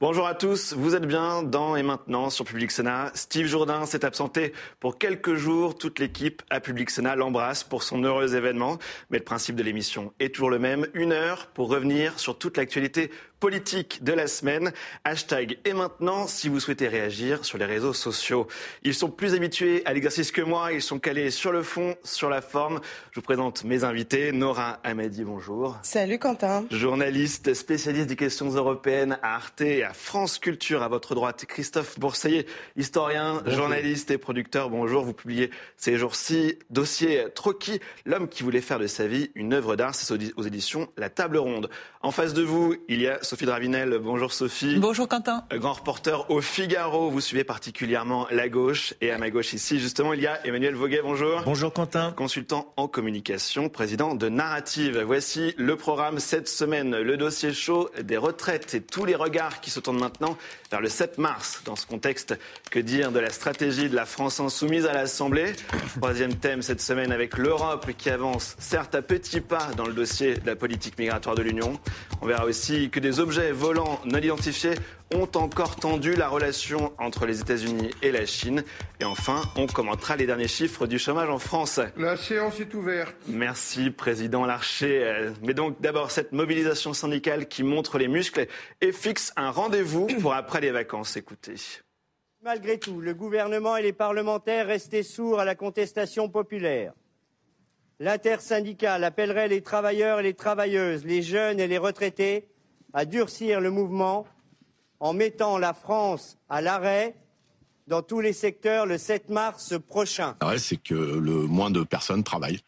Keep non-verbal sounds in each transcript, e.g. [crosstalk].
Bonjour à tous, vous êtes bien dans et maintenant sur Public Sénat. Steve Jourdain s'est absenté pour quelques jours. Toute l'équipe à Public Sénat l'embrasse pour son heureux événement. Mais le principe de l'émission est toujours le même. Une heure pour revenir sur toute l'actualité politique de la semaine. Hashtag et maintenant si vous souhaitez réagir sur les réseaux sociaux. Ils sont plus habitués à l'exercice que moi. Ils sont calés sur le fond, sur la forme. Je vous présente mes invités. Nora Amadi, bonjour. Salut Quentin. Journaliste, spécialiste des questions européennes à Arte et à France Culture. À votre droite, Christophe Bourseiller, historien, journaliste et producteur. Bonjour. Vous publiez ces jours-ci dossier Trocky, l'homme qui voulait faire de sa vie une œuvre d'art. C'est aux éditions La Table Ronde. En face de vous, il y a Sophie Dravinel. Bonjour Sophie. Bonjour Quentin. Grand reporter au Figaro. Vous suivez particulièrement la gauche. Et à ma gauche ici, justement, il y a Emmanuel Voguet. Bonjour. Bonjour Quentin. Consultant en communication, président de Narrative. Voici le programme cette semaine. Le dossier chaud des retraites et tous les regards qui se tournent maintenant vers le 7 mars. Dans ce contexte, que dire de la stratégie de la France insoumise à l'Assemblée? Troisième thème cette semaine avec l'Europe qui avance, certes à petits pas, dans le dossier de la politique migratoire de l'Union. On verra aussi que des objets volants non identifiés ont encore tendu la relation entre les États-Unis et la Chine. Et enfin, on commentera les derniers chiffres du chômage en France. La séance est ouverte. Merci, Président Larcher. Mais donc, d'abord, cette mobilisation syndicale qui montre les muscles et fixe un rendez-vous pour après les vacances. Écoutez. Malgré tout, le gouvernement et les parlementaires restaient sourds à la contestation populaire. L'intersyndicale appellerait les travailleurs et les travailleuses, les jeunes et les retraités à durcir le mouvement en mettant la France à l'arrêt dans tous les secteurs le 7 mars prochain. L'arrêt, c'est que le moins de personnes travaillent.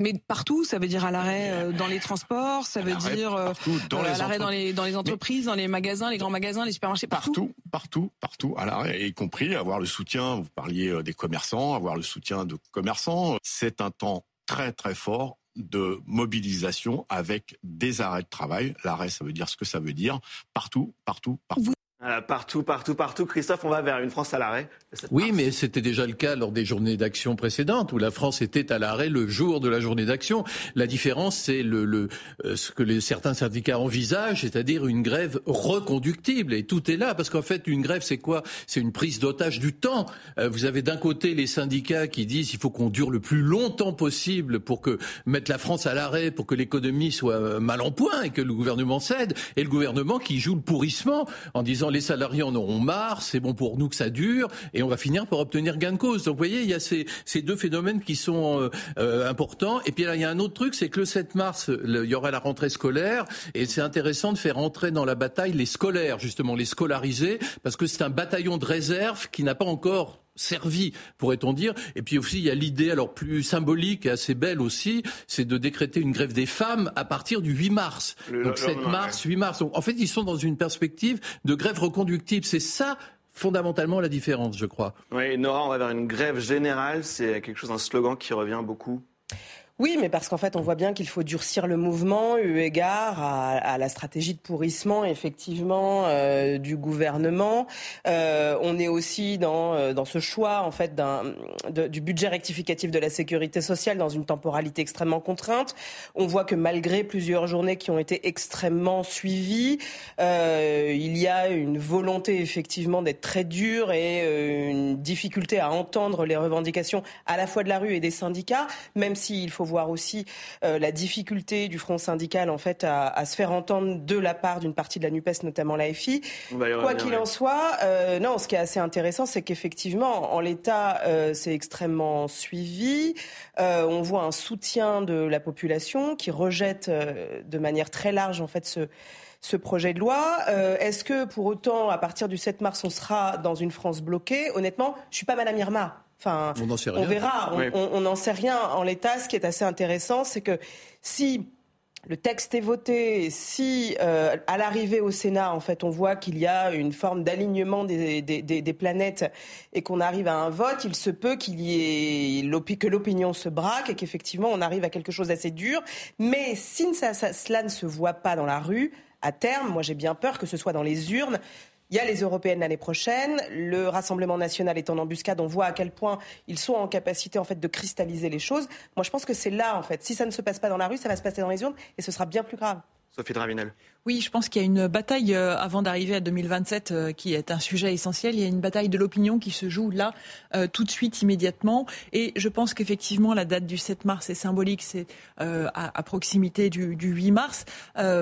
Mais partout, ça veut dire à l'arrêt euh, dans les transports, ça veut dire euh, dans à l'arrêt dans les, dans les entreprises, dans les magasins, les grands magasins, les supermarchés, partout. Partout, partout, à l'arrêt, y compris avoir le soutien, vous parliez euh, des commerçants, avoir le soutien de commerçants. C'est un temps très très fort de mobilisation avec des arrêts de travail. L'arrêt, ça veut dire ce que ça veut dire. Partout, partout, partout. Partout, partout, partout. Christophe, on va vers une France à l'arrêt. Oui, mais c'était déjà le cas lors des journées d'action précédentes, où la France était à l'arrêt le jour de la journée d'action. La différence, c'est le, le, euh, ce que les, certains syndicats envisagent, c'est-à-dire une grève reconductible. Et tout est là, parce qu'en fait, une grève, c'est quoi? C'est une prise d'otage du temps. Euh, vous avez d'un côté les syndicats qui disent il faut qu'on dure le plus longtemps possible pour que mettre la France à l'arrêt, pour que l'économie soit euh, mal en point et que le gouvernement cède, et le gouvernement qui joue le pourrissement en disant les salariés en auront marre, c'est bon pour nous que ça dure et on va finir par obtenir gain de cause. Donc vous voyez, il y a ces, deux phénomènes qui sont euh, euh, importants. Et puis là, il y a un autre truc, c'est que le 7 mars, il y aura la rentrée scolaire, et c'est intéressant de faire entrer dans la bataille les scolaires, justement, les scolarisés, parce que c'est un bataillon de réserve qui n'a pas encore servi, pourrait-on dire. Et puis aussi, il y a l'idée, alors plus symbolique et assez belle aussi, c'est de décréter une grève des femmes à partir du 8 mars. Donc 7 mars, 8 mars. Donc en fait, ils sont dans une perspective de grève reconductible. C'est ça fondamentalement la différence, je crois. Oui, Nora, on va vers une grève générale. C'est quelque chose, un slogan qui revient beaucoup oui, mais parce qu'en fait, on voit bien qu'il faut durcir le mouvement eu égard à, la stratégie de pourrissement, effectivement, euh, du gouvernement. Euh, on est aussi dans, euh, dans ce choix, en fait, du budget rectificatif de la sécurité sociale dans une temporalité extrêmement contrainte. On voit que malgré plusieurs journées qui ont été extrêmement suivies, il y a une volonté, effectivement, d'être très dur et une difficulté à entendre les revendications à la fois de la rue et des syndicats, même s'il faut voir aussi euh, la difficulté du front syndical en fait à, se faire entendre de la part d'une partie de la Nupes, notamment la FI. Quoi qu'il en soit, euh, non, ce qui est assez intéressant, c'est qu'effectivement, en l'état, euh, c'est extrêmement suivi. on voit un soutien de la population qui rejette de manière très large en fait ce ce projet de loi. Est-ce que pour autant, à partir du 7 mars, on sera dans une France bloquée? Honnêtement, je suis pas Madame Irma. Enfin, on, verra, on n'en sait rien. En l'état, ce qui est assez intéressant, c'est que si le texte est voté, si euh, à l'arrivée au Sénat, en fait, on voit qu'il y a une forme d'alignement des, des, planètes et qu'on arrive à un vote, il se peut qu'il y ait que l'opinion se braque et qu'effectivement on arrive à quelque chose d'assez dur. Mais si ça, cela ne se voit pas dans la rue, à terme, moi j'ai bien peur que ce soit dans les urnes il y a les européennes l'année prochaine. Le Rassemblement national est en embuscade. On voit à quel point ils sont en capacité en fait de cristalliser les choses. Moi, je pense que c'est là en fait. Si ça ne se passe pas dans la rue, ça va se passer dans les urnes et ce sera bien plus grave. Sophie Dravinel. Oui, je pense qu'il y a une bataille euh, avant d'arriver à 2027 euh, qui est un sujet essentiel. Il y a une bataille de l'opinion qui se joue là euh, tout de suite, immédiatement. Et je pense qu'effectivement, la date du 7 mars est symbolique, c'est à, proximité du, 8 mars.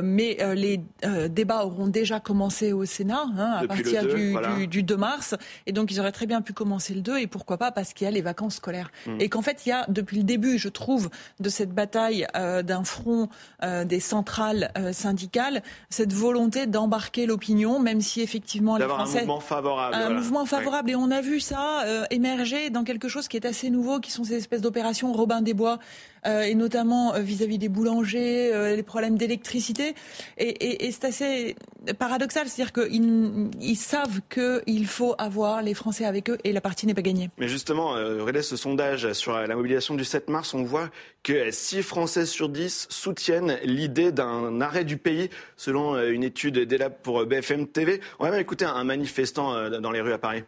mais les débats auront déjà commencé au Sénat hein, à partir du, 2 mars. Et donc, ils auraient très bien pu commencer le 2. Et pourquoi pas Parce qu'il y a les vacances scolaires. Hmm. Et qu'en fait, il y a, depuis le début, je trouve, de cette bataille d'un front des centrales syndicales, cette volonté d'embarquer l'opinion, même si effectivement les Français... un mouvement favorable. Un mouvement favorable. Et on a vu ça euh, émerger dans quelque chose qui est assez nouveau, qui sont ces espèces d'opérations Robin des Bois, euh, et notamment euh, vis-à-vis des boulangers, les problèmes d'électricité. Et, c'est assez paradoxal, c'est-à-dire qu'ils ils savent qu'il faut avoir les Français avec eux, et la partie n'est pas gagnée. Mais justement, euh, ce sondage sur la mobilisation du 7 mars, on voit que 6 Français sur 10 soutiennent l'idée d'un arrêt du pays, selon euh, une étude d'ELAB pour euh, BFM TV. On va même écouter un manifestant euh, dans les rues à Paris.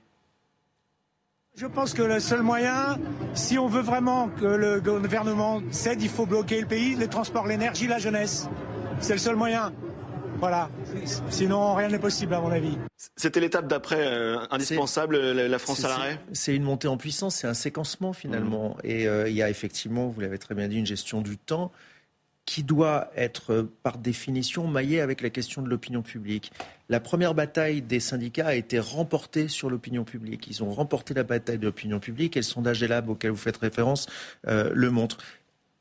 Je pense que le seul moyen, si on veut vraiment que le gouvernement cède, il faut bloquer le pays, les transports, l'énergie, la jeunesse. C'est le seul moyen. Voilà. Sinon, rien n'est possible, à mon avis. C'était l'étape d'après euh, indispensable, la France à l'arrêt C'est une montée en puissance, c'est un séquencement finalement. Mmh. Et euh, il y a effectivement, vous l'avez très bien dit, une gestion du temps qui doit être par définition maillée avec la question de l'opinion publique. La première bataille des syndicats a été remportée sur l'opinion publique. Ils ont remporté la bataille de l'opinion publique et le sondage Elab auquel vous faites référence euh, le montre.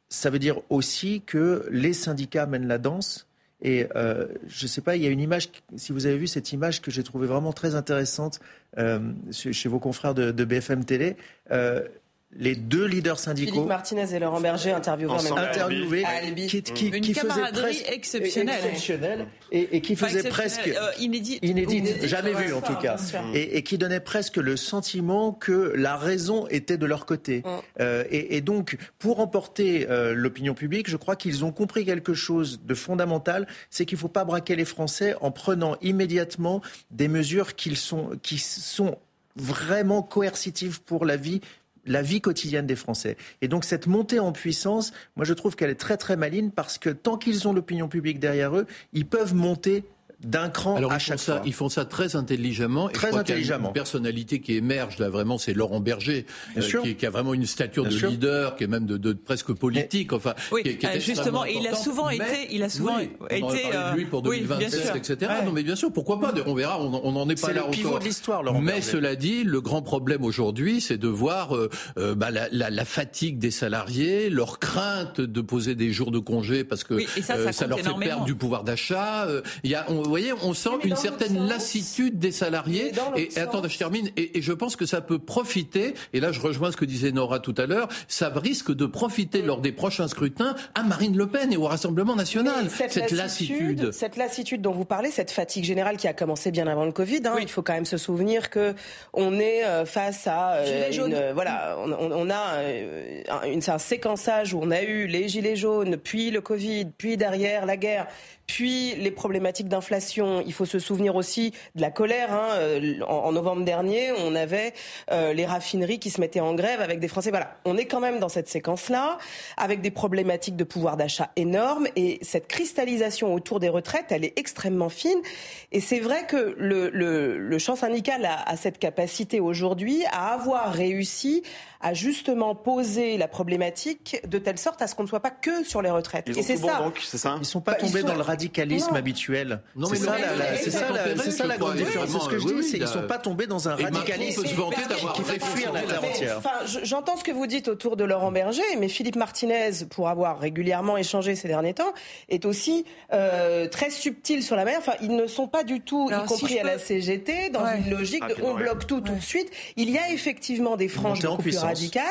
Ça veut dire aussi que les syndicats mènent la danse et euh, je ne sais pas, il y a une image, si vous avez vu cette image que j'ai trouvée vraiment très intéressante euh, chez vos confrères de, BFM Télé. Euh, les deux leaders syndicaux. Philippe Martinez et Laurent Berger interviewés qui, qui, Une qui camaraderie exceptionnelle, exceptionnelle et, et, qui faisait presque euh, inédite, inédite, jamais vu en tout cas, et, et, qui donnait presque le sentiment que la raison était de leur côté. Mm. Euh, et, donc, pour emporter euh, l'opinion publique, je crois qu'ils ont compris quelque chose de fondamental, c'est qu'il ne faut pas braquer les Français en prenant immédiatement des mesures qui sont, qui sont vraiment coercitives pour la vie la vie quotidienne des Français. Et donc cette montée en puissance, moi je trouve qu'elle est très très maligne parce que tant qu'ils ont l'opinion publique derrière eux, ils peuvent monter d'un cran Alors, à ils chaque font ça, Ils font ça très intelligemment. Très intelligemment. une personnalité qui émerge là vraiment, c'est Laurent Berger, euh, qui, qui, a vraiment une stature de leader, qui est même de, de presque politique. enfin, oui, qui, qui euh, justement, il a souvent été, il a souvent été. On lui pour 2027, etc. Non, mais bien sûr, pourquoi pas On verra. On n'en est pas là encore. C'est le pivot de l'histoire, Laurent Mais cela dit, le grand problème aujourd'hui, c'est de voir euh, euh, bah, la, la, la, fatigue des salariés, leur crainte de poser des jours de congé parce que ça, ça, ça, leur fait perdre du pouvoir d'achat. Il y a, on, vous voyez, on sent une certaine lassitude des salariés. Et, et attends, je termine. Et, et, je pense que ça peut profiter. Et là, je rejoins ce que disait Nora tout à l'heure. Ça risque de profiter lors des prochains scrutins à Marine Le Pen et au Rassemblement national. Cette, lassitude, cette lassitude dont vous parlez, cette fatigue générale qui a commencé bien avant le Covid. Hein, Il faut quand même se souvenir que on est euh, face à euh, une, voilà, on, on a euh, une, un séquençage où on a eu les gilets jaunes, puis le Covid, puis derrière la guerre, puis les problématiques d'inflation. Il faut se souvenir aussi de la colère. Hein. Euh, en, novembre dernier, on avait euh, les raffineries qui se mettaient en grève avec des Français. Voilà, on est quand même dans cette séquence-là, avec des problématiques de pouvoir d'achat énormes. Et cette cristallisation autour des retraites, elle est extrêmement fine. Et c'est vrai que le, le, le champ syndical a, a cette capacité aujourd'hui à avoir réussi à justement poser la problématique de telle sorte à ce qu'on ne soit pas que sur les retraites. Ils et c'est ça. Ils sont pas bah, tombés dans le radicalisme habituel. Non, mais c'est ça, c'est ça, la grande différence. C'est ce que je dis, c'est qu'ils sont pas tombés dans un radicalisme qui fait fuir la terre entière. J'entends ce que vous dites autour de Laurent Berger, mais Philippe Martinez, pour avoir régulièrement échangé ces derniers temps, est aussi euh, très subtil sur la mer. Enfin, ils ne sont pas du tout, y compris à la CGT, dans une logique de on bloque tout tout de suite. Il y a effectivement des franges beaucoup plus radical,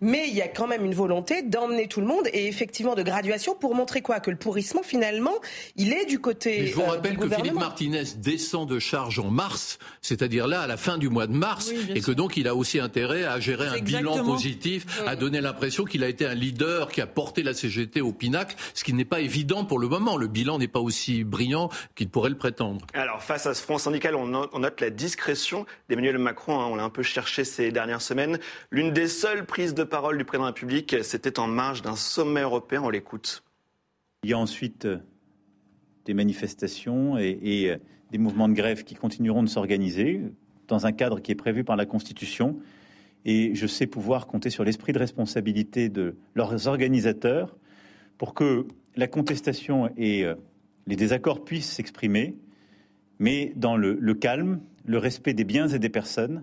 mais il y a quand même une volonté d'emmener tout le monde et effectivement de graduation pour montrer quoi? Que le pourrissement, finalement, il est du côté. je vous euh, rappelle que Philippe Martinez descend de charge en mars, c'est-à-dire là, à la fin du mois de mars, et que donc il a aussi intérêt à gérer un bilan positif, à donner l'impression qu'il a été un leader qui a porté la CGT au pinacle, ce qui n'est pas évident pour le moment. Le bilan n'est pas aussi brillant qu'il pourrait le prétendre. Alors, face à ce front syndical, on note, la discrétion d'Emmanuel Macron. Hein, on l'a un peu cherché ces dernières semaines. L'une des seule prise de parole du président de la République, c'était en marge d'un sommet européen. On l'écoute. Il y a ensuite euh, des manifestations et, des mouvements de grève qui continueront de s'organiser dans un cadre qui est prévu par la Constitution. Et je sais pouvoir compter sur l'esprit de responsabilité de leurs organisateurs pour que la contestation et euh, les désaccords puissent s'exprimer, mais dans le, calme, le respect des biens et des personnes,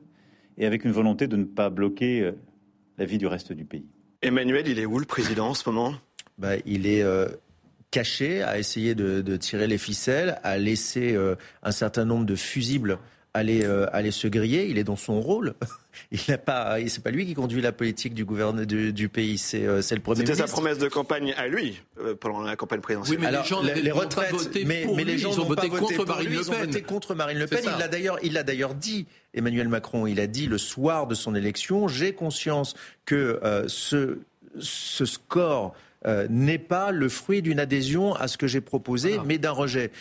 et avec une volonté de ne pas bloquer euh, la vie du reste du pays. Emmanuel, il est où le président en ce moment? Bah, Il est euh, caché, à essayer de, tirer les ficelles, à laisser un certain nombre de fusibles aller, aller se griller. Il est dans son rôle. [laughs] il n'a pas, c'est pas lui qui conduit la politique du gouvernement du, pays, c'est, euh, c'est le premier ministre. C'était sa promesse de campagne à lui euh, pendant la campagne présidentielle. Oui, mais les gens les, retraites, mais, mais les gens ont voté contre Marine Le Pen. Ils ont voté contre Marine Le Pen. Il l'a d'ailleurs, il l'a d'ailleurs dit. Emmanuel Macron, il a dit le soir de son élection, j'ai conscience que euh, ce, ce score n'est pas le fruit d'une adhésion à ce que j'ai proposé, mais d'un rejet.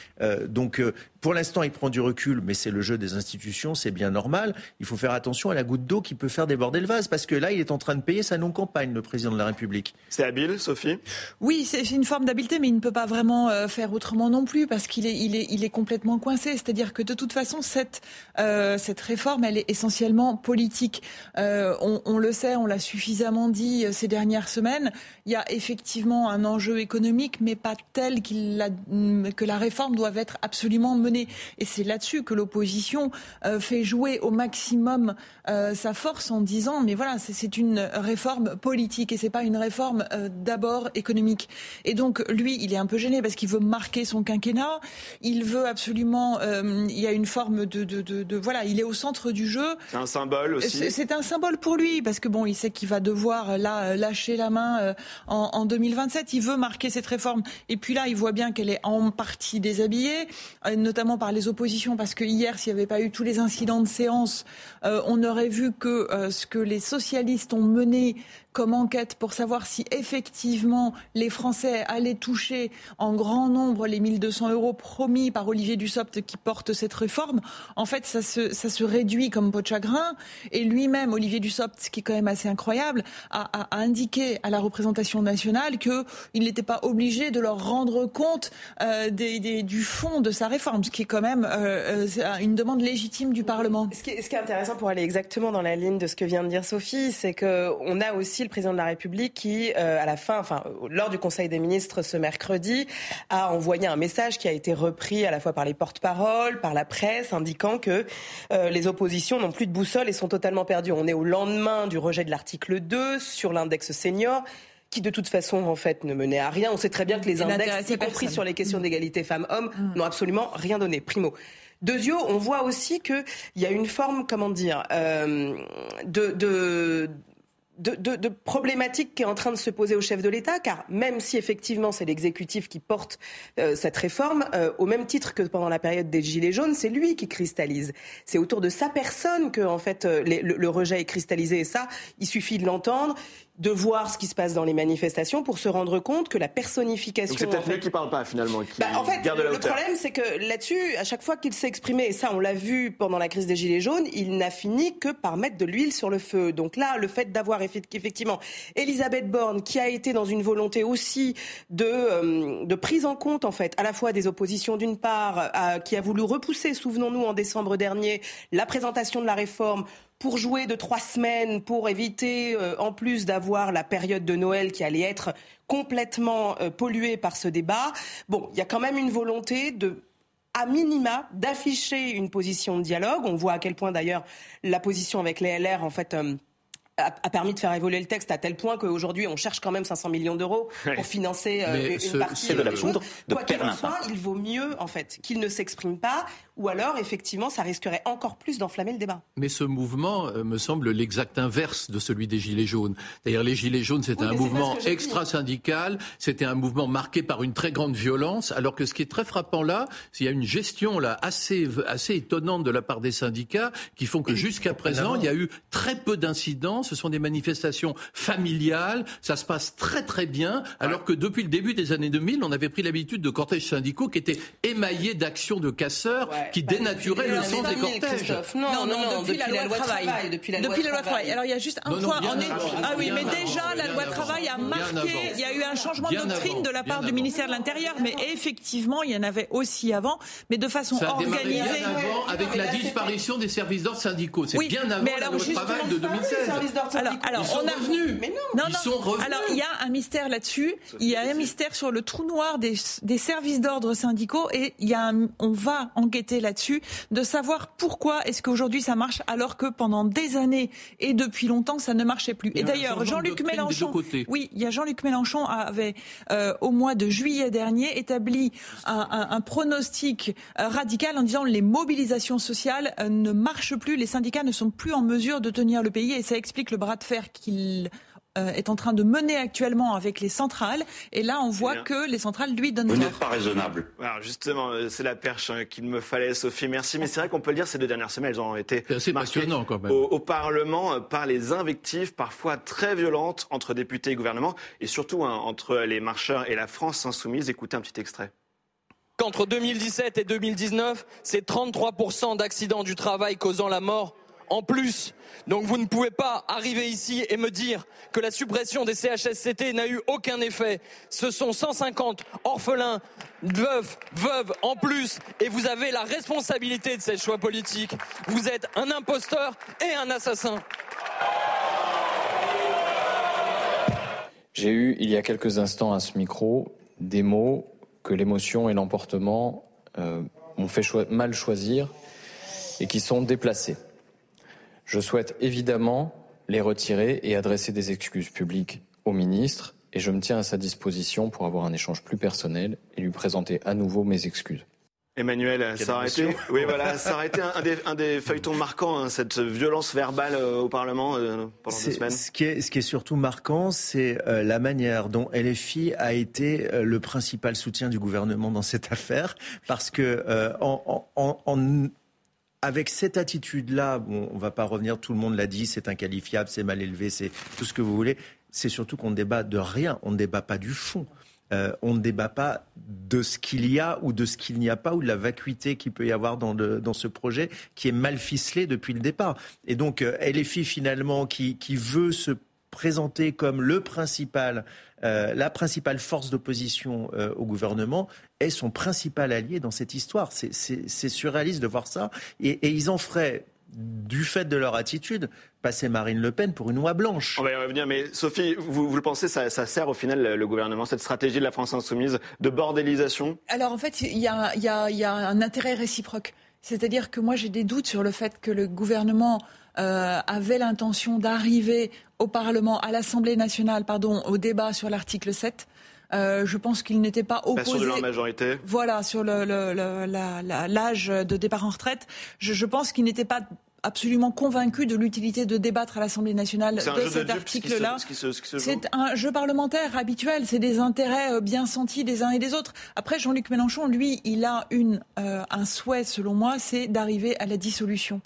donc pour l'instant, il prend du recul, mais c'est le jeu des institutions, c'est bien normal. Il faut faire attention à la goutte d'eau qui peut faire déborder le vase, parce que là, il est en train de payer sa non-campagne, le président de la République. C'est habile, Sophie? Oui, c'est une forme d'habileté, mais il ne peut pas vraiment euh, faire autrement non plus, parce qu'il est, il est, il est complètement coincé. C'est-à-dire que de toute façon, cette, euh, cette réforme, elle est essentiellement politique. Euh, on, on, le sait, on l'a suffisamment dit ces dernières semaines. Il y a effectivement un enjeu économique, mais pas tel qu'il que la réforme doit être absolument menée et c'est là-dessus que l'opposition euh, fait jouer au maximum euh, sa force en disant mais voilà, c'est une réforme politique et c'est pas une réforme euh, d'abord économique. Et donc lui, il est un peu gêné parce qu'il veut marquer son quinquennat. Il veut absolument. il y a une forme de, de, de, voilà, il est au centre du jeu. C'est un symbole aussi. C'est un symbole pour lui parce que bon, il sait qu'il va devoir là lâcher la main en, en 2027. Il veut marquer cette réforme. Et puis là, il voit bien qu'elle est en partie déshabillée, notamment par les oppositions, parce que hier, s'il n'y avait pas eu tous les incidents de séance, euh, on aurait vu que euh, ce que les socialistes ont mené comme enquête pour savoir si effectivement les Français allaient toucher en grand nombre les 1200 euros promis par Olivier Dussopt qui porte cette réforme, en fait, ça se, ça se réduit comme peau de chagrin. Et lui-même, Olivier Dussopt, ce qui est quand même assez incroyable, a, indiqué à la représentation nationale qu'il n'était pas obligé de leur rendre compte euh, du fond de sa réforme, ce qui est quand même euh, euh une demande légitime du Parlement. Ce qui, ce qui est intéressant pour aller exactement dans la ligne de ce que vient de dire Sophie, c'est qu'on a aussi le président de la République qui, euh, à la fin, enfin, lors du Conseil des ministres ce mercredi, a envoyé un message qui a été repris à la fois par les porte-paroles, par la presse, indiquant que euh, les oppositions n'ont plus de boussole et sont totalement perdues. On est au lendemain du rejet de l'article 2 sur l'index senior qui de toute façon en fait ne menait à rien. On sait très bien que les index, y compris sur les questions d'égalité femmes-hommes, mm. n'ont absolument rien donné. Primo. Deuxièmement, on voit aussi qu'il y a une forme, comment dire, euh, de, de de, de, de, problématique qui est en train de se poser au chef de l'État, car même si effectivement c'est l'exécutif qui porte euh, cette réforme, euh, au même titre que pendant la période des Gilets jaunes, c'est lui qui cristallise. C'est autour de sa personne que en fait euh, le, le, rejet est cristallisé, et ça, il suffit de l'entendre de voir ce qui se passe dans les manifestations pour se rendre compte que la personnification. Donc c'est peut-être lui qui parle pas finalement. Qui bah, en fait, garde le problème c'est que là-dessus, à chaque fois qu'il s'est exprimé, et ça on l'a vu pendant la crise des gilets jaunes, il n'a fini que par mettre de l'huile sur le feu. Donc là, le fait d'avoir effectivement Elisabeth Borne qui a été dans une volonté aussi de euh, de prise en compte en fait à la fois des oppositions d'une part, qui a voulu repousser, souvenons-nous en décembre dernier, la présentation de la réforme pour jouer de trois semaines, pour éviter, euh, en plus d'avoir la période de Noël qui allait être complètement euh, polluée par ce débat. Bon, il y a quand même une volonté de à minima d'afficher une position de dialogue. On voit à quel point d'ailleurs la position avec les LR en fait euh, a, permis de faire évoluer le texte à tel point qu'aujourd'hui on cherche quand même 500 millions d'euros pour financer une partie de la poudre de Quoi qu'il en soit, il vaut mieux en fait qu'il ne s'exprime pas ou alors effectivement ça risquerait encore plus d'enflammer le débat. Mais ce mouvement euh, me semble l'exact inverse de celui des Gilets jaunes. D'ailleurs, les Gilets jaunes, c'était un mouvement extra-syndical, c'était un mouvement marqué par une très grande violence, alors que ce qui est très frappant là, c'est qu'il y a une gestion là assez, assez étonnante de la part des syndicats qui font que jusqu'à présent, il y a eu très peu d'incidents ce sont des manifestations familiales, ça se passe très très bien, alors que depuis le début des années 2000, on avait pris l'habitude de cortèges syndicaux qui étaient émaillés d'actions de casseurs qui bah, dénaturaient le sens des cortèges. Non, non, non, depuis, la, loi travail. Depuis la loi travail. Alors il y a juste un point. Ah oui, mais déjà la loi travail a marqué, il y a eu un changement de doctrine de la part du ministère de l'Intérieur, mais effectivement, il y en avait aussi avant, mais de façon organisée. Bien avant, avec la disparition des services d'ordre syndicaux. C'est bien avant la loi travail de 2016. Alors, alors ils sont on a revenus. Mais non, ils sont revenus. Alors il y a un mystère là-dessus. Il y a un mystère sur le trou noir des, des services d'ordre syndicaux et il y a on va enquêter là-dessus de savoir pourquoi est-ce qu'aujourd'hui ça marche alors que pendant des années et depuis longtemps ça ne marchait plus. Et d'ailleurs, Jean-Luc Mélenchon, oui, il y a Jean-Luc Mélenchon avait euh, au mois de juillet dernier établi un, un, un pronostic euh, radical en disant les mobilisations sociales euh, ne marchent plus, les syndicats ne sont plus en mesure de tenir le pays et ça explique le bras de fer qu'il euh, est en train de mener actuellement avec les centrales. Et là, on voit que les centrales lui donnent. Vous n'êtes pas raisonnable. Alors justement, euh, c'est la perche hein, qu'il me fallait, Sophie. Merci. Mais c'est vrai qu'on peut le dire, ces deux dernières semaines, elles ont été assez passionnant quand même. Au, Parlement euh, par les invectives parfois très violentes entre députés et gouvernement, et surtout hein, entre les marcheurs et la France insoumise. Écoutez un petit extrait qu'entre 2017 et 2019, c'est 33% d'accidents du travail causant la mort en plus. Donc vous ne pouvez pas arriver ici et me dire que la suppression des CHSCT n'a eu aucun effet. Ce sont 150 orphelins, veuves, veuves en plus et vous avez la responsabilité de ces choix politiques. Vous êtes un imposteur et un assassin. J'ai eu il y a quelques instants à ce micro des mots que l'émotion et l'emportement euh, m'ont fait mal choisir et qui sont déplacés. Je souhaite évidemment les retirer et adresser des excuses publiques au ministre et je me tiens à sa disposition pour avoir un échange plus personnel et lui présenter à nouveau mes excuses. Emmanuel, ça aurait, été, [laughs] oui, voilà, ça aurait été un des, un des feuilletons marquants, hein, cette violence verbale euh, au Parlement euh, pendant deux semaines. Ce qui est, ce qui est surtout marquant, c'est euh, la manière dont LFI a été le principal soutien du gouvernement dans cette affaire, parce que en, en, en avec cette attitude-là, on ne va pas revenir, tout le monde l'a dit, c'est inqualifiable, c'est mal élevé, c'est tout ce que vous voulez. C'est surtout qu'on ne débat de rien, on ne débat pas du fond. Euh, on ne débat pas de ce qu'il y a ou de ce qu'il n'y a pas ou de la vacuité qu'il peut y avoir dans, dans, ce projet qui est mal ficelé depuis le départ. Et donc, euh, LFI finalement qui, qui veut se présenter comme le principal, euh, la principale force d'opposition euh, au gouvernement est son principal allié dans cette histoire. C'est surréaliste de voir ça. Et, ils en feraient, du fait de leur attitude, passer Marine Le Pen pour une oie blanche. On va y revenir, mais Sophie, vous, le pensez, ça, sert au final le gouvernement, cette stratégie de la France insoumise de bordélisation? Alors en fait, il y a un intérêt réciproque. C'est-à-dire que moi j'ai des doutes sur le fait que le gouvernement euh, avait l'intention d'arriver au Parlement, à l'Assemblée nationale, pardon, au débat sur l'article 7. Euh, je pense qu'il n'était pas opposé. sur de leur majorité. Voilà, sur l'âge de départ en retraite. Je, je pense qu'il n'était pas absolument convaincu de l'utilité de débattre à l'Assemblée nationale de cet article-là. C'est un jeu parlementaire habituel, c'est des intérêts euh, bien sentis des uns et des autres. Après, Jean-Luc Mélenchon, lui, il a une, euh, un souhait, selon moi, c'est d'arriver à la dissolution.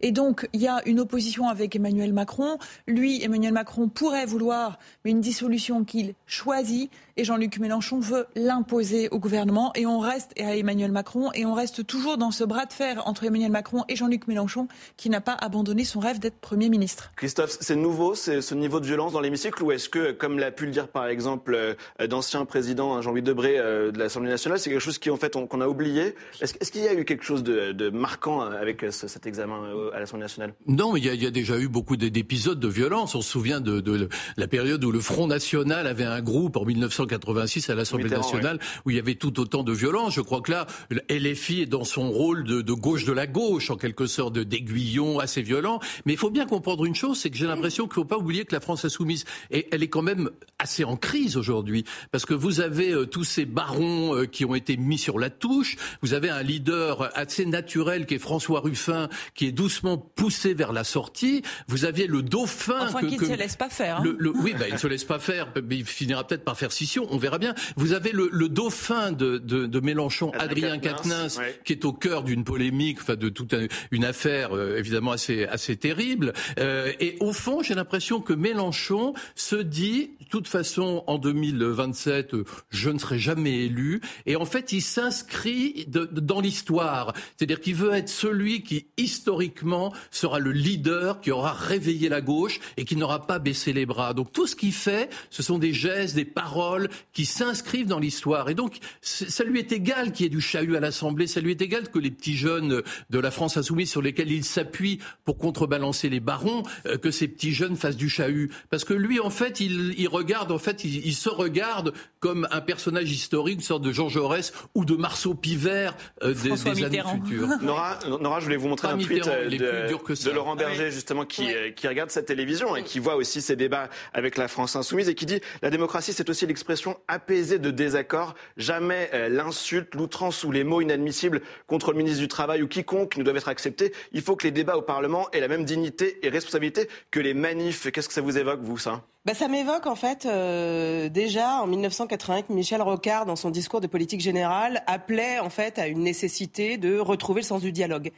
Et donc, il y a une opposition avec Emmanuel Macron. Lui, Emmanuel Macron pourrait vouloir une dissolution qu'il choisit et Jean-Luc Mélenchon veut l'imposer au gouvernement et on reste à Emmanuel Macron et on reste toujours dans ce bras de fer entre Emmanuel Macron et Jean-Luc Mélenchon qui n'a pas abandonné son rêve d'être Premier ministre. Christophe, c'est nouveau ce niveau de violence dans l'hémicycle ou est-ce que, comme l'a pu le dire par exemple euh, d'ancien président hein, Jean-Louis Debré euh, de l'Assemblée nationale, c'est quelque chose qui en fait qu'on a oublié? Est-ce qu'il y a eu quelque chose de, marquant euh, avec cet examen à l'Assemblée nationale Non, mais il y, a, déjà eu beaucoup d'épisodes de violence. On se souvient de, de, la période où le Front National avait un groupe en 1900 1986 à l'Assemblée nationale où il y avait tout autant de violence. Je crois que là, LFI est dans son rôle de, de gauche de la gauche, en quelque sorte d'aiguillon assez violent. Mais il faut bien comprendre une chose, c'est que j'ai l'impression qu'il ne faut pas oublier que la France insoumise, et elle est quand même assez en crise aujourd'hui, parce que vous avez euh, tous ces barons euh, qui ont été mis sur la touche, vous avez un leader assez naturel qui est François Ruffin, qui est 12 doucement poussé vers la sortie. Vous aviez le dauphin. Enfin, que, qui ne se laisse pas faire. Hein. Le, oui, bah, il ne se laisse pas faire, mais il finira peut-être par faire scission, on verra bien. Vous avez le, le dauphin de, de, de Mélenchon, Adrien Quatennens, qui est au cœur d'une polémique, enfin de toute une affaire euh, évidemment assez, assez terrible. Euh, et au fond, j'ai l'impression que Mélenchon se dit, de toute façon, en 2027, euh, je ne serai jamais élu. Et en fait, il s'inscrit dans l'histoire. C'est-à-dire qu'il veut être celui qui, historiquement, sera le leader, qui aura réveillé la gauche et qui n'aura pas baissé les bras. Donc tout ce qu'il fait, ce sont des gestes, des paroles qui s'inscrivent dans l'histoire. Et donc, ça lui est égal qu'il y ait du chahut à l'Assemblée, ça lui est égal que les petits jeunes de la France insoumise sur lesquels il s'appuie pour contrebalancer les barons, euh, que ces petits jeunes fassent du chahut. Parce que lui, en fait, il, il regarde, en fait, il, il, se regarde comme un personnage historique, une sorte de Jean Jaurès ou de Marceau Pivert euh, des, des années futures. Nora, Nora, je voulais vous montrer Pas un tweet euh, de, de, Laurent Berger, ah oui. justement, qui, ouais. qui regarde cette télévision et qui voit aussi ces débats avec la France insoumise et qui dit la démocratie, c'est aussi l'expression apaisée de désaccords. Jamais euh, l'insulte, l'outrance ou les mots inadmissibles contre le ministre du Travail ou quiconque ne doivent être acceptés. Il faut que les débats au Parlement aient la même dignité et responsabilité que les manifs. Qu'est-ce que ça vous évoque, vous, ça? Bah, ça m'évoque en fait euh, déjà en 1980 Michel Rocard dans son discours de politique générale appelait en fait à une nécessité de retrouver le sens du dialogue.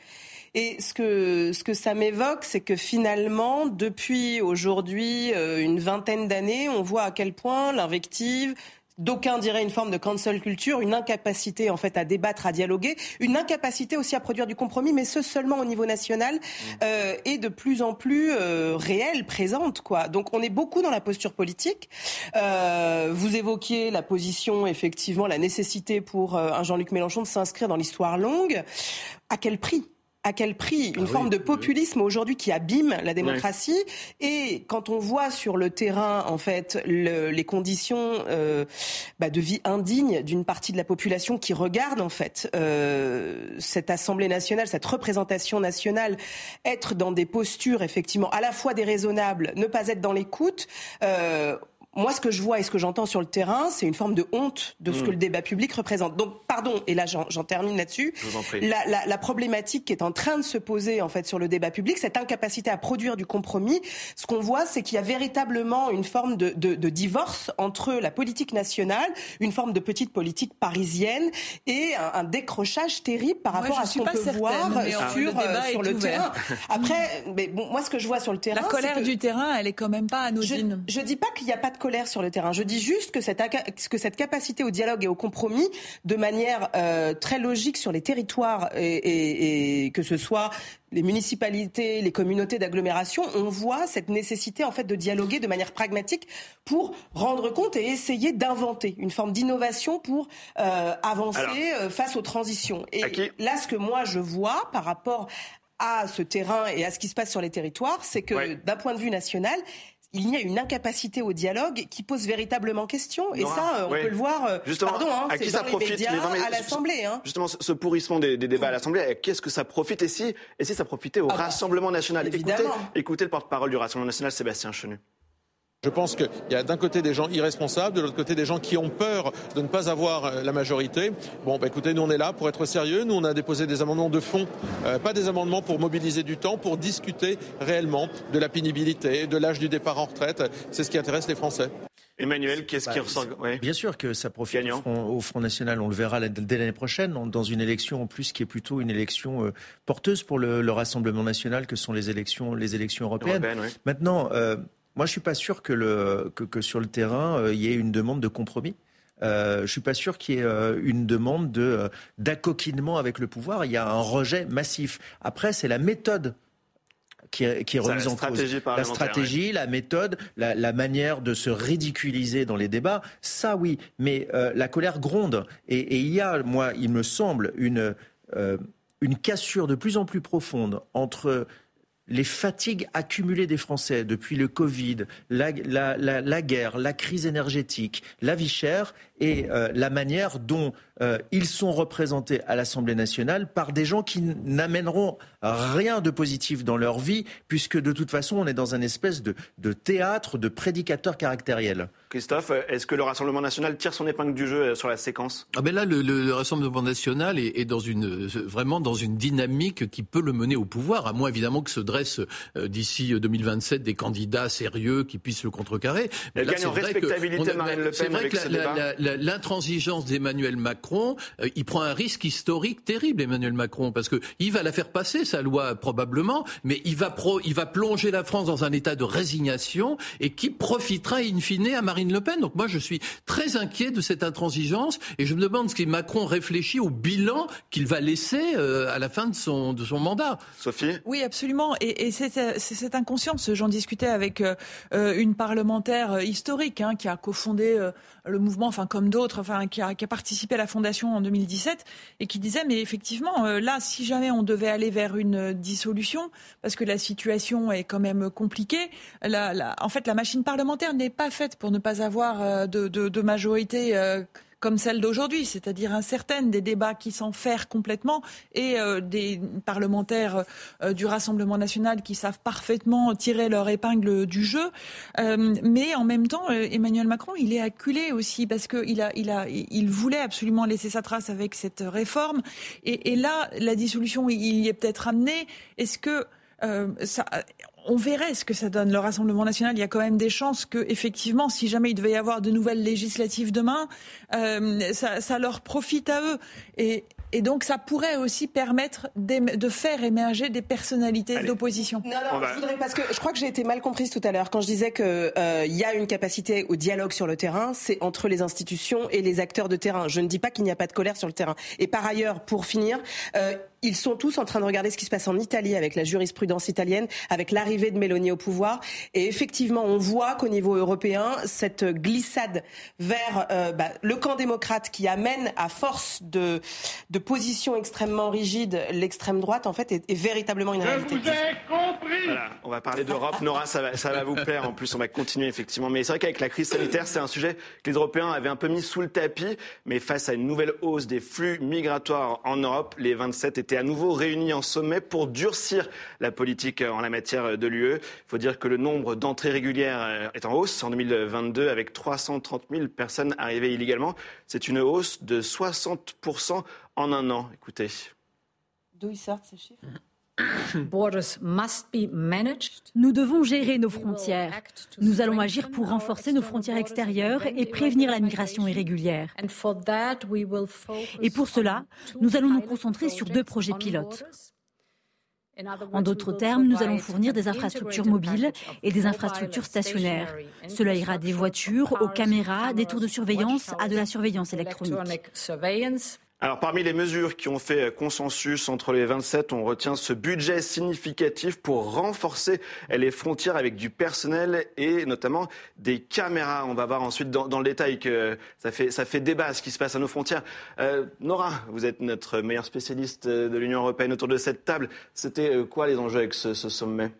Et ce que, ce que ça m'évoque, c'est que finalement, depuis aujourd'hui euh, une vingtaine d'années, on voit à quel point l'invective, d'aucuns diraient une forme de cancel culture, une incapacité en fait à débattre, à dialoguer, une incapacité aussi à produire du compromis, mais ce seulement au niveau national, mmh. euh, est de plus en plus euh, réelle, présente. Quoi. Donc on est beaucoup dans la posture politique. Euh, vous évoquiez la position, effectivement, la nécessité pour un Jean-Luc Mélenchon de s'inscrire dans l'histoire longue. À quel prix? À quel prix Une ah forme oui, de populisme oui. aujourd'hui qui abîme la démocratie. Oui. Et quand on voit sur le terrain, en fait, le, les conditions euh, bah, de vie indignes d'une partie de la population qui regarde, en fait, euh, cette Assemblée nationale, cette représentation nationale, être dans des postures, effectivement, à la fois déraisonnables, ne pas être dans l'écoute. Euh, moi, ce que je vois et ce que j'entends sur le terrain, c'est une forme de honte de ce mmh. que le débat public représente. Donc, pardon, et là, j'en termine là-dessus. La, la, la, problématique qui est en train de se poser en fait sur le débat public, cette incapacité à produire du compromis, ce qu'on voit, c'est qu'il y a véritablement une forme de, de, de, divorce entre la politique nationale, une forme de petite politique parisienne et un, un décrochage terrible par rapport moi, à ce qu'on peut certaine, voir sur, le, euh, sur le terrain. Après, mais bon, moi, ce que je vois sur le terrain, la colère que du terrain, elle est quand même pas anodine. Je, je dis pas qu'il n'y a pas de colère sur le terrain. Je dis juste que cette, que cette capacité au dialogue et au compromis, de manière euh, très logique sur les territoires, et, et, et, que ce soit les municipalités, les communautés d'agglomération, on voit cette nécessité en fait de dialoguer de manière pragmatique pour rendre compte et essayer d'inventer une forme d'innovation pour euh, avancer Alors, euh, face aux transitions. Et là, ce que moi je vois par rapport à ce terrain et à ce qui se passe sur les territoires, c'est que ouais. d'un point de vue national, il y a une incapacité au dialogue qui pose véritablement question. Et Nora, ça, on oui. peut le voir. Euh, justement, pardon, hein, à qui ça profite médias, mais non, mais à l'Assemblée. Hein. Justement, ce pourrissement des, des débats à l'Assemblée, qu'est-ce que ça profite et si, et si ça profitait au ah bah, Rassemblement national? Écoutez, écoutez, le porte-parole du Rassemblement national, Sébastien Chenu. Je pense qu'il y a d'un côté des gens irresponsables, de l'autre côté des gens qui ont peur de ne pas avoir euh, la majorité. Bon, bah, écoutez, nous on est là pour être sérieux. Nous on a déposé des amendements de fond, euh, pas des amendements pour mobiliser du temps, pour discuter réellement de la pénibilité, de l'âge du départ en retraite. C'est ce qui intéresse les Français. Emmanuel, qu'est-ce qui ressort ouais. Bien sûr que ça profite au front, au front, National. On le verra dès l'année prochaine, dans une élection en plus qui est plutôt une élection euh, porteuse pour le, le, Rassemblement national, que sont les élections, les élections européennes. Européenne, ouais. Maintenant. Euh, moi, je suis pas sûr que, le, que, que sur le terrain, euh, il y ait une demande de compromis. Euh, je suis pas sûr qu'il y ait euh, une demande de euh, d'accoquinement avec le pouvoir. Il y a un rejet massif. Après, c'est la méthode qui est, qui est remise en cause. La stratégie, ouais. la méthode, la, la, manière de se ridiculiser dans les débats, ça oui. Mais euh, la colère gronde. Et, et, il y a, moi, il me semble, une, euh, une cassure de plus en plus profonde entre les fatigues accumulées des Français depuis le Covid, la, guerre, la crise énergétique, la vie chère et euh, la manière dont euh, ils sont représentés à l'Assemblée nationale par des gens qui n'amèneront rien de positif dans leur vie, puisque de toute façon, on est dans un espèce de, de théâtre de prédicateurs caractériels. Christophe, est-ce que le Rassemblement national tire son épingle du jeu euh, sur la séquence? Ah ben Là, le, le, Rassemblement national est, est, dans une, vraiment dans une dynamique qui peut le mener au pouvoir, à moins évidemment que se dressent d'ici 2027 des candidats sérieux qui puissent le contrecarrer. Elle gagne en respectabilité, Marine Le Pen. C'est vrai que l'intransigeance d'Emmanuel Macron, euh, il prend un risque historique terrible, Emmanuel Macron, parce que il va la faire passer sa loi probablement, mais il va pro, il va plonger la France dans un état de résignation et qui profitera in fine à Marine Le Pen. Donc moi, je suis très inquiet de cette intransigeance et je me demande ce que Macron réfléchit au bilan qu'il va laisser euh, à la fin de son de son mandat. Sophie? Oui, absolument. Et, et c'est cette inconscience. J'en discutais avec euh, une parlementaire historique hein, qui a cofondé le mouvement, enfin comme d'autres, enfin qui a, participé à la fondation en 2017 et qui disait mais effectivement euh, là si jamais on devait aller vers une dissolution parce que la situation est quand même compliquée, la, en fait la machine parlementaire n'est pas faite pour ne pas avoir euh, de, de, majorité. Euh, comme celle d'aujourd'hui, c'est-à-dire incertaine, des débats qui s'enferrent complètement et euh, des parlementaires euh, du Rassemblement national qui savent parfaitement tirer leur épingle du jeu. Euh, mais en même temps, Emmanuel Macron, il est acculé aussi parce qu'il a, il a, il voulait absolument laisser sa trace avec cette réforme. Et, et là, la dissolution, il y est peut-être amené. Est-ce que ça, on verrait ce que ça donne. Le Rassemblement national, il y a quand même des chances que, effectivement, si jamais il devait y avoir de nouvelles législatives demain, euh, ça, ça, leur profite à eux. Et, et donc, ça pourrait aussi permettre de faire émerger des personnalités d'opposition. Non, non, je voudrais, parce que je crois que j'ai été mal comprise tout à l'heure quand je disais qu'il euh, y a une capacité au dialogue sur le terrain, c'est entre les institutions et les acteurs de terrain. Je ne dis pas qu'il n'y a pas de colère sur le terrain. Et par ailleurs, pour finir, euh, ils sont tous en train de regarder ce qui se passe en Italie avec la jurisprudence italienne, avec l'arrivée de Mélanie au pouvoir. Et effectivement, on voit qu'au niveau européen, cette glissade vers euh, bah, le camp démocrate qui amène à force de, de positions extrêmement rigides l'extrême droite, en fait, est, est véritablement une réalité. Je vous ai compris voilà, on va parler d'Europe. Nora, ça va, ça va vous plaire. En plus, on va continuer effectivement. Mais c'est vrai qu'avec la crise sanitaire, c'est un sujet que les Européens avaient un peu mis sous le tapis. Mais face à une nouvelle hausse des flux migratoires en Europe, les 27 étaient à nouveau réunis en sommet pour durcir la politique en la matière de l'UE. Il faut dire que le nombre d'entrées régulières est en hausse en 2022 avec 330 000 personnes arrivées illégalement. C'est une hausse de 60 en un an. Écoutez. D'où ils sortent ces chiffres [coughs] nous devons gérer nos frontières. Nous allons agir pour renforcer nos frontières extérieures et prévenir la migration irrégulière. Et pour cela, nous allons nous concentrer sur deux projets pilotes. En d'autres termes, nous allons fournir des infrastructures mobiles et des infrastructures stationnaires. Cela ira des voitures aux caméras, des tours de surveillance à de la surveillance électronique. Alors parmi les mesures qui ont fait consensus entre les 27, on retient ce budget significatif pour renforcer les frontières avec du personnel et notamment des caméras. On va voir ensuite dans, le détail que ça fait, ça fait débat ce qui se passe à nos frontières. Euh, Nora, vous êtes notre meilleure spécialiste de l'Union européenne autour de cette table. C'était euh, quoi les enjeux avec ce, ce sommet?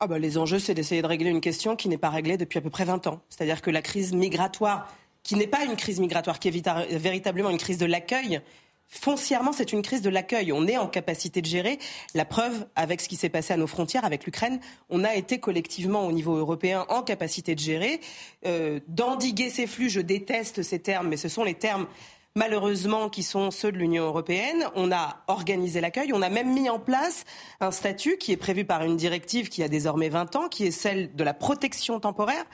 Ah bah, Les enjeux, c'est d'essayer de régler une question qui n'est pas réglée depuis à peu près 20 ans. C'est-à-dire que la crise migratoire qui n'est pas une crise migratoire, qui est véritablement une crise de l'accueil. Foncièrement, c'est une crise de l'accueil. On est en capacité de gérer. La preuve, avec ce qui s'est passé à nos frontières, avec l'Ukraine, on a été collectivement au niveau européen en capacité de gérer, euh, d'endiguer ces flux. Je déteste ces termes, mais ce sont les termes malheureusement qui sont ceux de l'Union européenne. On a organisé l'accueil, on a même mis en place un statut qui est prévu par une directive qui a désormais 20 ans, qui est celle de la protection temporaire.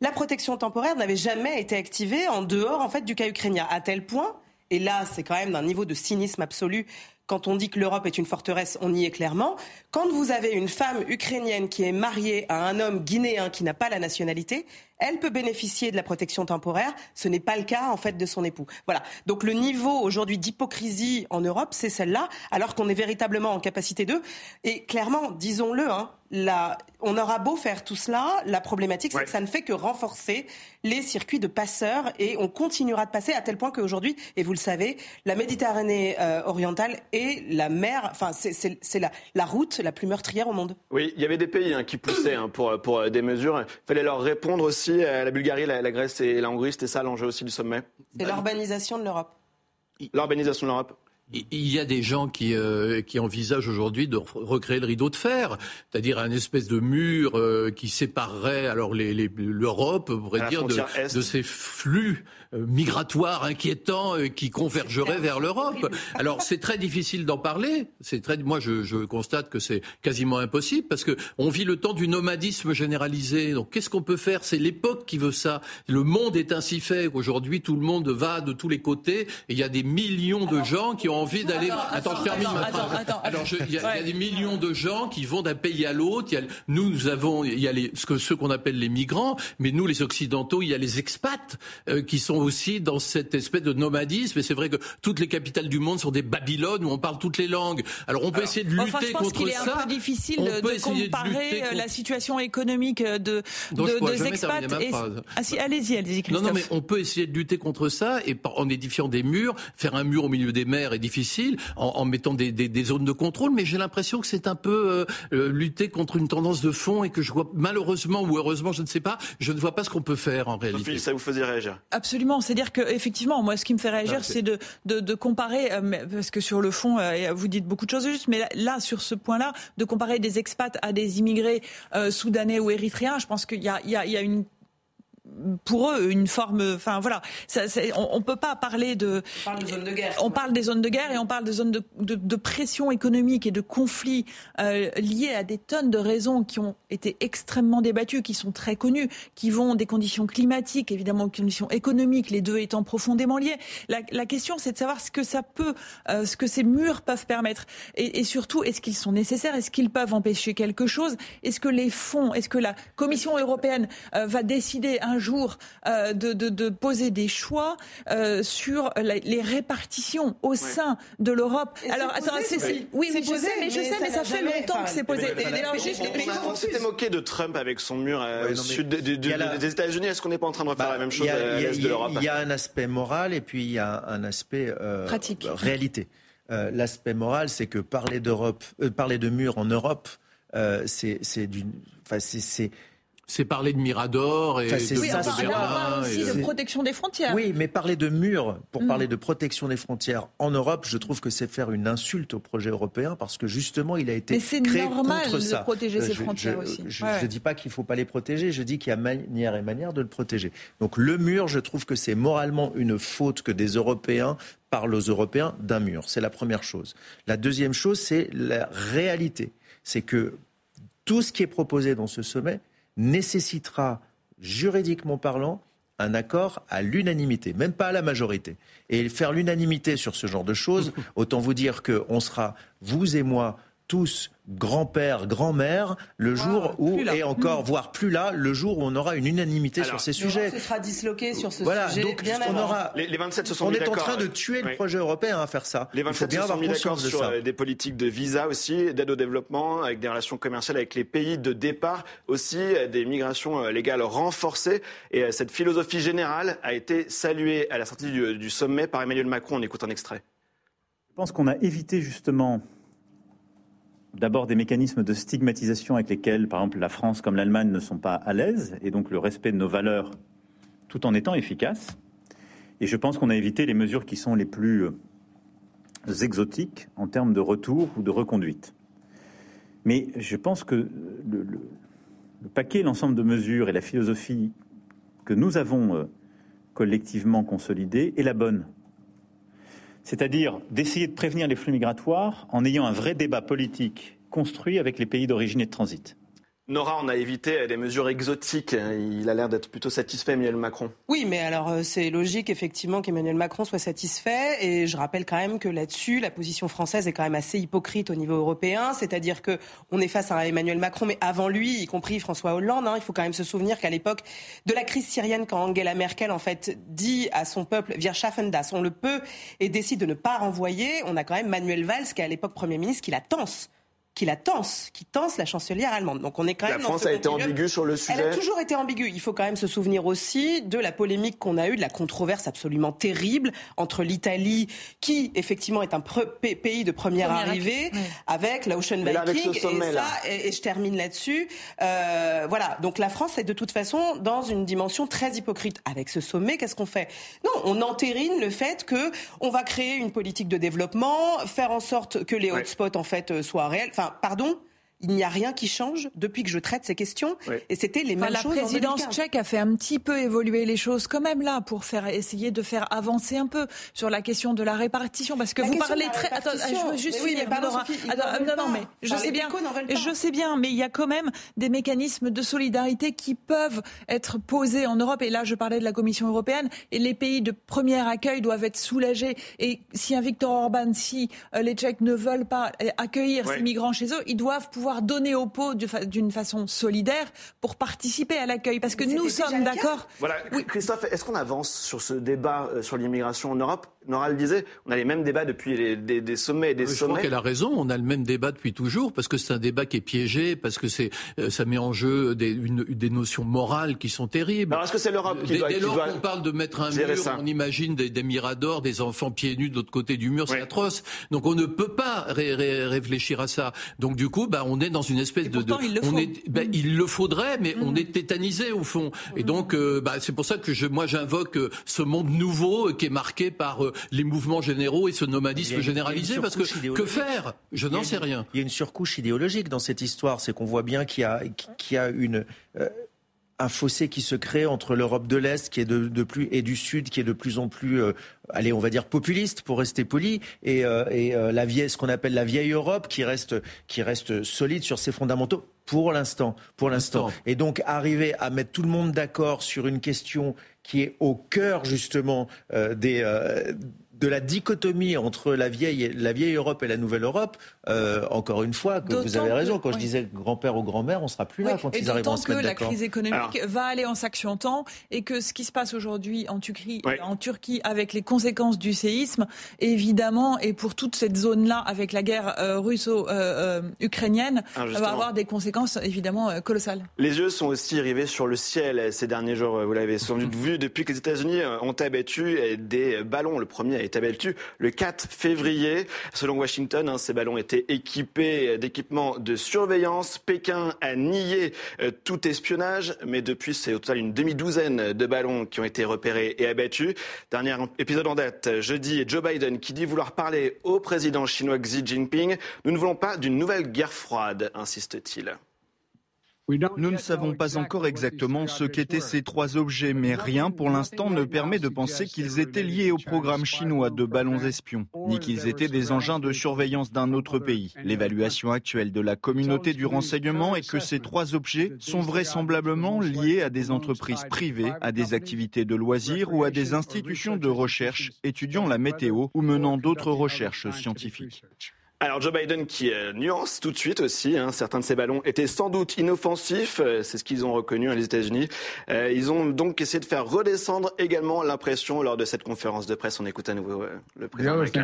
La protection temporaire n'avait jamais été activée en dehors en fait du cas ukrainien, à tel point, et là c'est quand même d'un niveau de cynisme absolu, quand on dit que l'Europe est une forteresse, on y est clairement. Quand vous avez une femme ukrainienne qui est mariée à un homme guinéen qui n'a pas la nationalité, elle peut bénéficier de la protection temporaire. Ce n'est pas le cas, en fait, de son époux. Voilà. Donc, le niveau aujourd'hui d'hypocrisie en Europe, c'est celle-là, alors qu'on est véritablement en capacité d'eux. Et clairement, disons-le, hein, la... on aura beau faire tout cela, la problématique, c'est ouais. que ça ne fait que renforcer les circuits de passeurs et on continuera de passer à tel point qu'aujourd'hui, et vous le savez, la Méditerranée euh, orientale est la mer, enfin, c'est la, la, route la plus meurtrière au monde. Oui, il y avait des pays hein, qui poussaient hein, pour, pour des mesures. Il fallait leur répondre aussi aussi, la Bulgarie, la, Grèce et la Hongrie, c'était ça l'enjeu aussi du sommet? C'est l'urbanisation de l'Europe. L'urbanisation de l'Europe il y a des gens qui, euh, qui envisagent aujourd'hui de recréer le rideau de fer, c'est-à-dire un espèce de mur euh, qui séparerait alors l'Europe, on pourrait dire, de, de, ces flux euh, migratoires inquiétants qui convergeraient vers l'Europe. Alors c'est très difficile d'en parler. C'est très, moi je, je constate que c'est quasiment impossible parce que on vit le temps du nomadisme généralisé. Donc qu'est-ce qu'on peut faire? C'est l'époque qui veut ça. Le monde est ainsi fait qu'aujourd'hui tout le monde va de tous les côtés et il y a des millions de gens qui ont envie d'aller. Attends, je termine ma phrase. Alors, il y, a des millions de gens qui vont d'un pays à l'autre. Nous, nous avons, il y a les, ce que ceux qu'on appelle les migrants, mais nous, les occidentaux, il y a les expats euh, qui sont aussi dans cette espèce de nomadisme. Et c'est vrai que toutes les capitales du monde sont des Babylone où on parle toutes les langues. Alors, on peut essayer de lutter enfin, je pense contre est ça. un peu difficile de comparer euh, la situation économique de, de des expats. Et... Ah si, allez-y, allez-y, Non, non, mais on peut essayer de lutter contre ça et en édifiant des murs, faire un mur au milieu des mers est difficile en, mettant des, zones de contrôle, mais j'ai l'impression que c'est un peu euh, euh, lutter contre une tendance de fond et que je vois malheureusement ou heureusement, je ne sais pas, je ne vois pas ce qu'on peut faire en réalité. ça vous faisait réagir? Absolument, c'est-à-dire que effectivement, moi, ce qui me fait réagir, c'est de, de, comparer, euh, parce que sur le fond, vous dites beaucoup de choses justes, mais là, sur ce point-là, de comparer des expats à des immigrés soudanais ou érythréens, je pense qu'il y a, il y a une pour eux une forme. Enfin voilà, ça, on, ne peut pas parler de. On parle de zones de guerre. On parle des zones de guerre et on parle des zones de, de, de pression économique et de conflits euh, liés à des tonnes de raisons qui ont été extrêmement débattues, qui sont très connues, qui vont des conditions climatiques, évidemment, conditions économiques, les deux étant profondément liés. La, la question, c'est de savoir ce que ça peut, euh, ce que ces murs peuvent permettre, et, et surtout, est-ce qu'ils sont nécessaires, est-ce qu'ils peuvent empêcher quelque chose, est-ce que les fonds, est-ce que la Commission européenne euh, va décider un jour euh, de, de, de, poser des choix euh, sur les répartitions au sein de l'Europe. Alors, attends, c'est, oui, oui, je sais, mais je sais, mais ça, fait longtemps que c'est posé. on, s'était moqué de Trump avec son mur euh, au sud des États-Unis. Est-ce qu'on n'est pas en train de refaire bah, la même chose à l'est de l'Europe Il y a un aspect moral et puis il y a un aspect pratique, réalité. l'aspect moral, c'est que parler d'Europe, parler de mur en Europe, c'est, c'est d'une, enfin, c'est c'est parler de Mirador et de, oui, enfin, de Berlin. aussi de protection des frontières. Oui, mais parler de murs pour mm. parler de protection des frontières en Europe, je trouve que c'est faire une insulte au projet européen parce que justement, il a été mais créé normal contre de protéger ces frontières je, aussi. Je ne dis pas qu'il ne faut pas les protéger, je dis qu'il y a manière et manière de le protéger. Donc le mur, je trouve que c'est moralement une faute que des Européens parlent aux Européens d'un mur. C'est la première chose. La deuxième chose, c'est la réalité. C'est que tout ce qui est proposé dans ce sommet, nécessitera, juridiquement parlant, un accord à l'unanimité, même pas à la majorité. Et faire l'unanimité sur ce genre de choses, [laughs] autant vous dire qu'on sera, vous et moi, tous grand-père, grand-mère, le ah, jour où, et encore, voire plus là, le jour où on aura une unanimité sur ces sujets. Ce sera disloqué sur ce voilà, sujet. Donc, on aura, les, 27 se sont on est en train de tuer le projet européen à faire ça. Les 27 se sont mis d'accord sur euh, des politiques de visa aussi, d'aide au développement, avec des relations commerciales avec les pays de départ, aussi euh, des migrations euh, légales renforcées. Et cette philosophie générale a été saluée à la sortie du, du sommet par Emmanuel Macron. On écoute un extrait. Je pense qu'on a évité justement d'abord des mécanismes de stigmatisation avec lesquels, par exemple, la France comme l'Allemagne ne sont pas à l'aise, et donc le respect de nos valeurs tout en étant efficace. Et je pense qu'on a évité les mesures qui sont les plus euh, exotiques en termes de retour ou de reconduite. Mais je pense que le, paquet, l'ensemble de mesures et la philosophie que nous avons euh, collectivement consolidée est la bonne c'est-à-dire d'essayer de prévenir les flux migratoires en ayant un vrai débat politique construit avec les pays d'origine et de transit. Nora, on a évité des mesures exotiques. Il a l'air d'être plutôt satisfait, Emmanuel Macron. Oui, mais alors euh, c'est logique effectivement qu'Emmanuel Macron soit satisfait. Et je rappelle quand même que là-dessus, la position française est quand même assez hypocrite au niveau européen. C'est-à-dire que on est face à Emmanuel Macron, mais avant lui, y compris François Hollande. Hein, il faut quand même se souvenir qu'à l'époque de la crise syrienne, quand Angela Merkel en fait dit à son peuple "Wir schaffen das", on le peut, et décide de ne pas renvoyer, on a quand même Manuel Valls, qui est à l'époque Premier ministre, qui la tense qui la tense, qui tense la chancelière allemande. Donc on est quand la même. France a été ambiguë sur le sujet. Elle a toujours été ambiguë. Il faut quand même se souvenir aussi de la polémique qu'on a eue, de la controverse absolument terrible entre l'Italie, qui effectivement est un pays de première, arrivée, avec l'Ocean Viking et ça. Et, je termine là-dessus. Euh, voilà. Donc la France est de toute façon dans une dimension très hypocrite. Avec ce sommet, qu'est-ce qu'on fait? Non, on entérine le fait que on va créer une politique de développement, faire en sorte que les hotspots en fait euh, soient réels. Enfin, pardon, il n'y a rien qui change depuis que je traite ces questions. Et c'était les mêmes choses. La présidence tchèque a fait un petit peu évoluer les choses quand même là pour faire essayer de faire avancer un peu sur la question de la répartition parce que vous parlez très. Attends, je veux juste finir. non, non, mais je sais bien. Je sais bien, mais il y a quand même des mécanismes de solidarité qui peuvent être posés en Europe. Et là, je parlais de la Commission européenne. Et les pays de premier accueil doivent être soulagés. Et si un Viktor Orban, si euh, les Tchèques ne veulent pas euh, accueillir ces migrants chez eux, ils doivent pouvoir donner aux pot d'une façon solidaire pour participer à l'accueil. Parce que nous sommes d'accord. Voilà, Christophe, est-ce qu'on avance sur ce débat euh, sur l'immigration en Europe? Nora le disait, on a les mêmes débats depuis les, des, sommets et des sommets. Je crois qu'elle a raison, on a le même débat depuis toujours, parce que c'est un débat qui est piégé, parce que c'est, euh, ça met en jeu des, des notions morales qui sont terribles. Alors est-ce que c'est l'Europe qui doit... Dès lors qu'on parle de mettre un mur, on imagine des, des, miradors, des enfants pieds nus de l'autre côté du mur, c'est atroce. Donc on ne peut pas réfléchir à ça. Donc du coup, bah, on est dans une espèce de... il le on est, bah, il le faudrait, mais on mm. est tétanisé au fond. Et donc, euh, bah, c'est pour ça que je, moi j'invoque euh, ce monde nouveau qui est marqué par les mouvements généraux et ce nomadisme généralisé Parce que que faire? Je n'en sais rien. Il y a une surcouche idéologique dans cette histoire. C'est qu'on voit bien qu'il y a, qu'il y a une. Euh, un fossé qui se crée entre l'Europe de l'Est qui est de, plus et du Sud qui est de plus en plus, euh, allez, on va dire populiste pour rester poli, et, euh, et la vieille, ce qu'on appelle la vieille Europe qui reste qui reste solide sur ses fondamentaux pour l'instant, pour l'instant. Et donc arriver à mettre tout le monde d'accord sur une question qui est au cœur justement des de la dichotomie entre la vieille, la vieille Europe et la nouvelle Europe, euh, encore une fois, que vous avez raison. Quand je disais grand-père ou grand-mère, on sera plus là quand ils arriveront à se mettre que la crise économique va aller en s'accentuant et que ce qui se passe aujourd'hui en, Turquie, en Turquie avec les conséquences du séisme, évidemment, et pour toute cette zone-là avec la guerre euh, russo-ukrainienne, euh, va avoir des conséquences évidemment colossales. Les yeux sont aussi rivés sur le ciel ces derniers jours. Vous l'avez sans doute [laughs] vu depuis que les États-Unis ont abattu des ballons. Le premier abattu le 4 février. Selon Washington, hein, ces ballons étaient équipés d'équipements de surveillance. Pékin a nié euh, tout espionnage, mais depuis, c'est au total une demi-douzaine de ballons qui ont été repérés et abattus. Dernier épisode en date, jeudi, Joe Biden qui dit vouloir parler au président chinois Xi Jinping. Nous ne voulons pas d'une nouvelle guerre froide, insiste-t-il. Nous ne savons pas encore exactement ce qu'étaient ces trois objets, mais rien pour l'instant ne permet de penser qu'ils étaient liés au programme chinois de ballons espions, ni qu'ils étaient des engins de surveillance d'un autre pays. L'évaluation actuelle de la communauté du renseignement est que ces trois objets sont vraisemblablement liés à des entreprises privées, à des activités de loisirs ou à des institutions de recherche étudiant la météo ou menant d'autres recherches scientifiques. Alors Joe Biden qui euh, nuance tout de suite aussi, hein, certains de ces ballons étaient sans doute inoffensifs, euh, c'est ce qu'ils ont reconnu à les États-Unis. Euh, ils ont donc essayé de faire redescendre également l'impression lors de cette conférence de presse. On écoute à nouveau le président américain.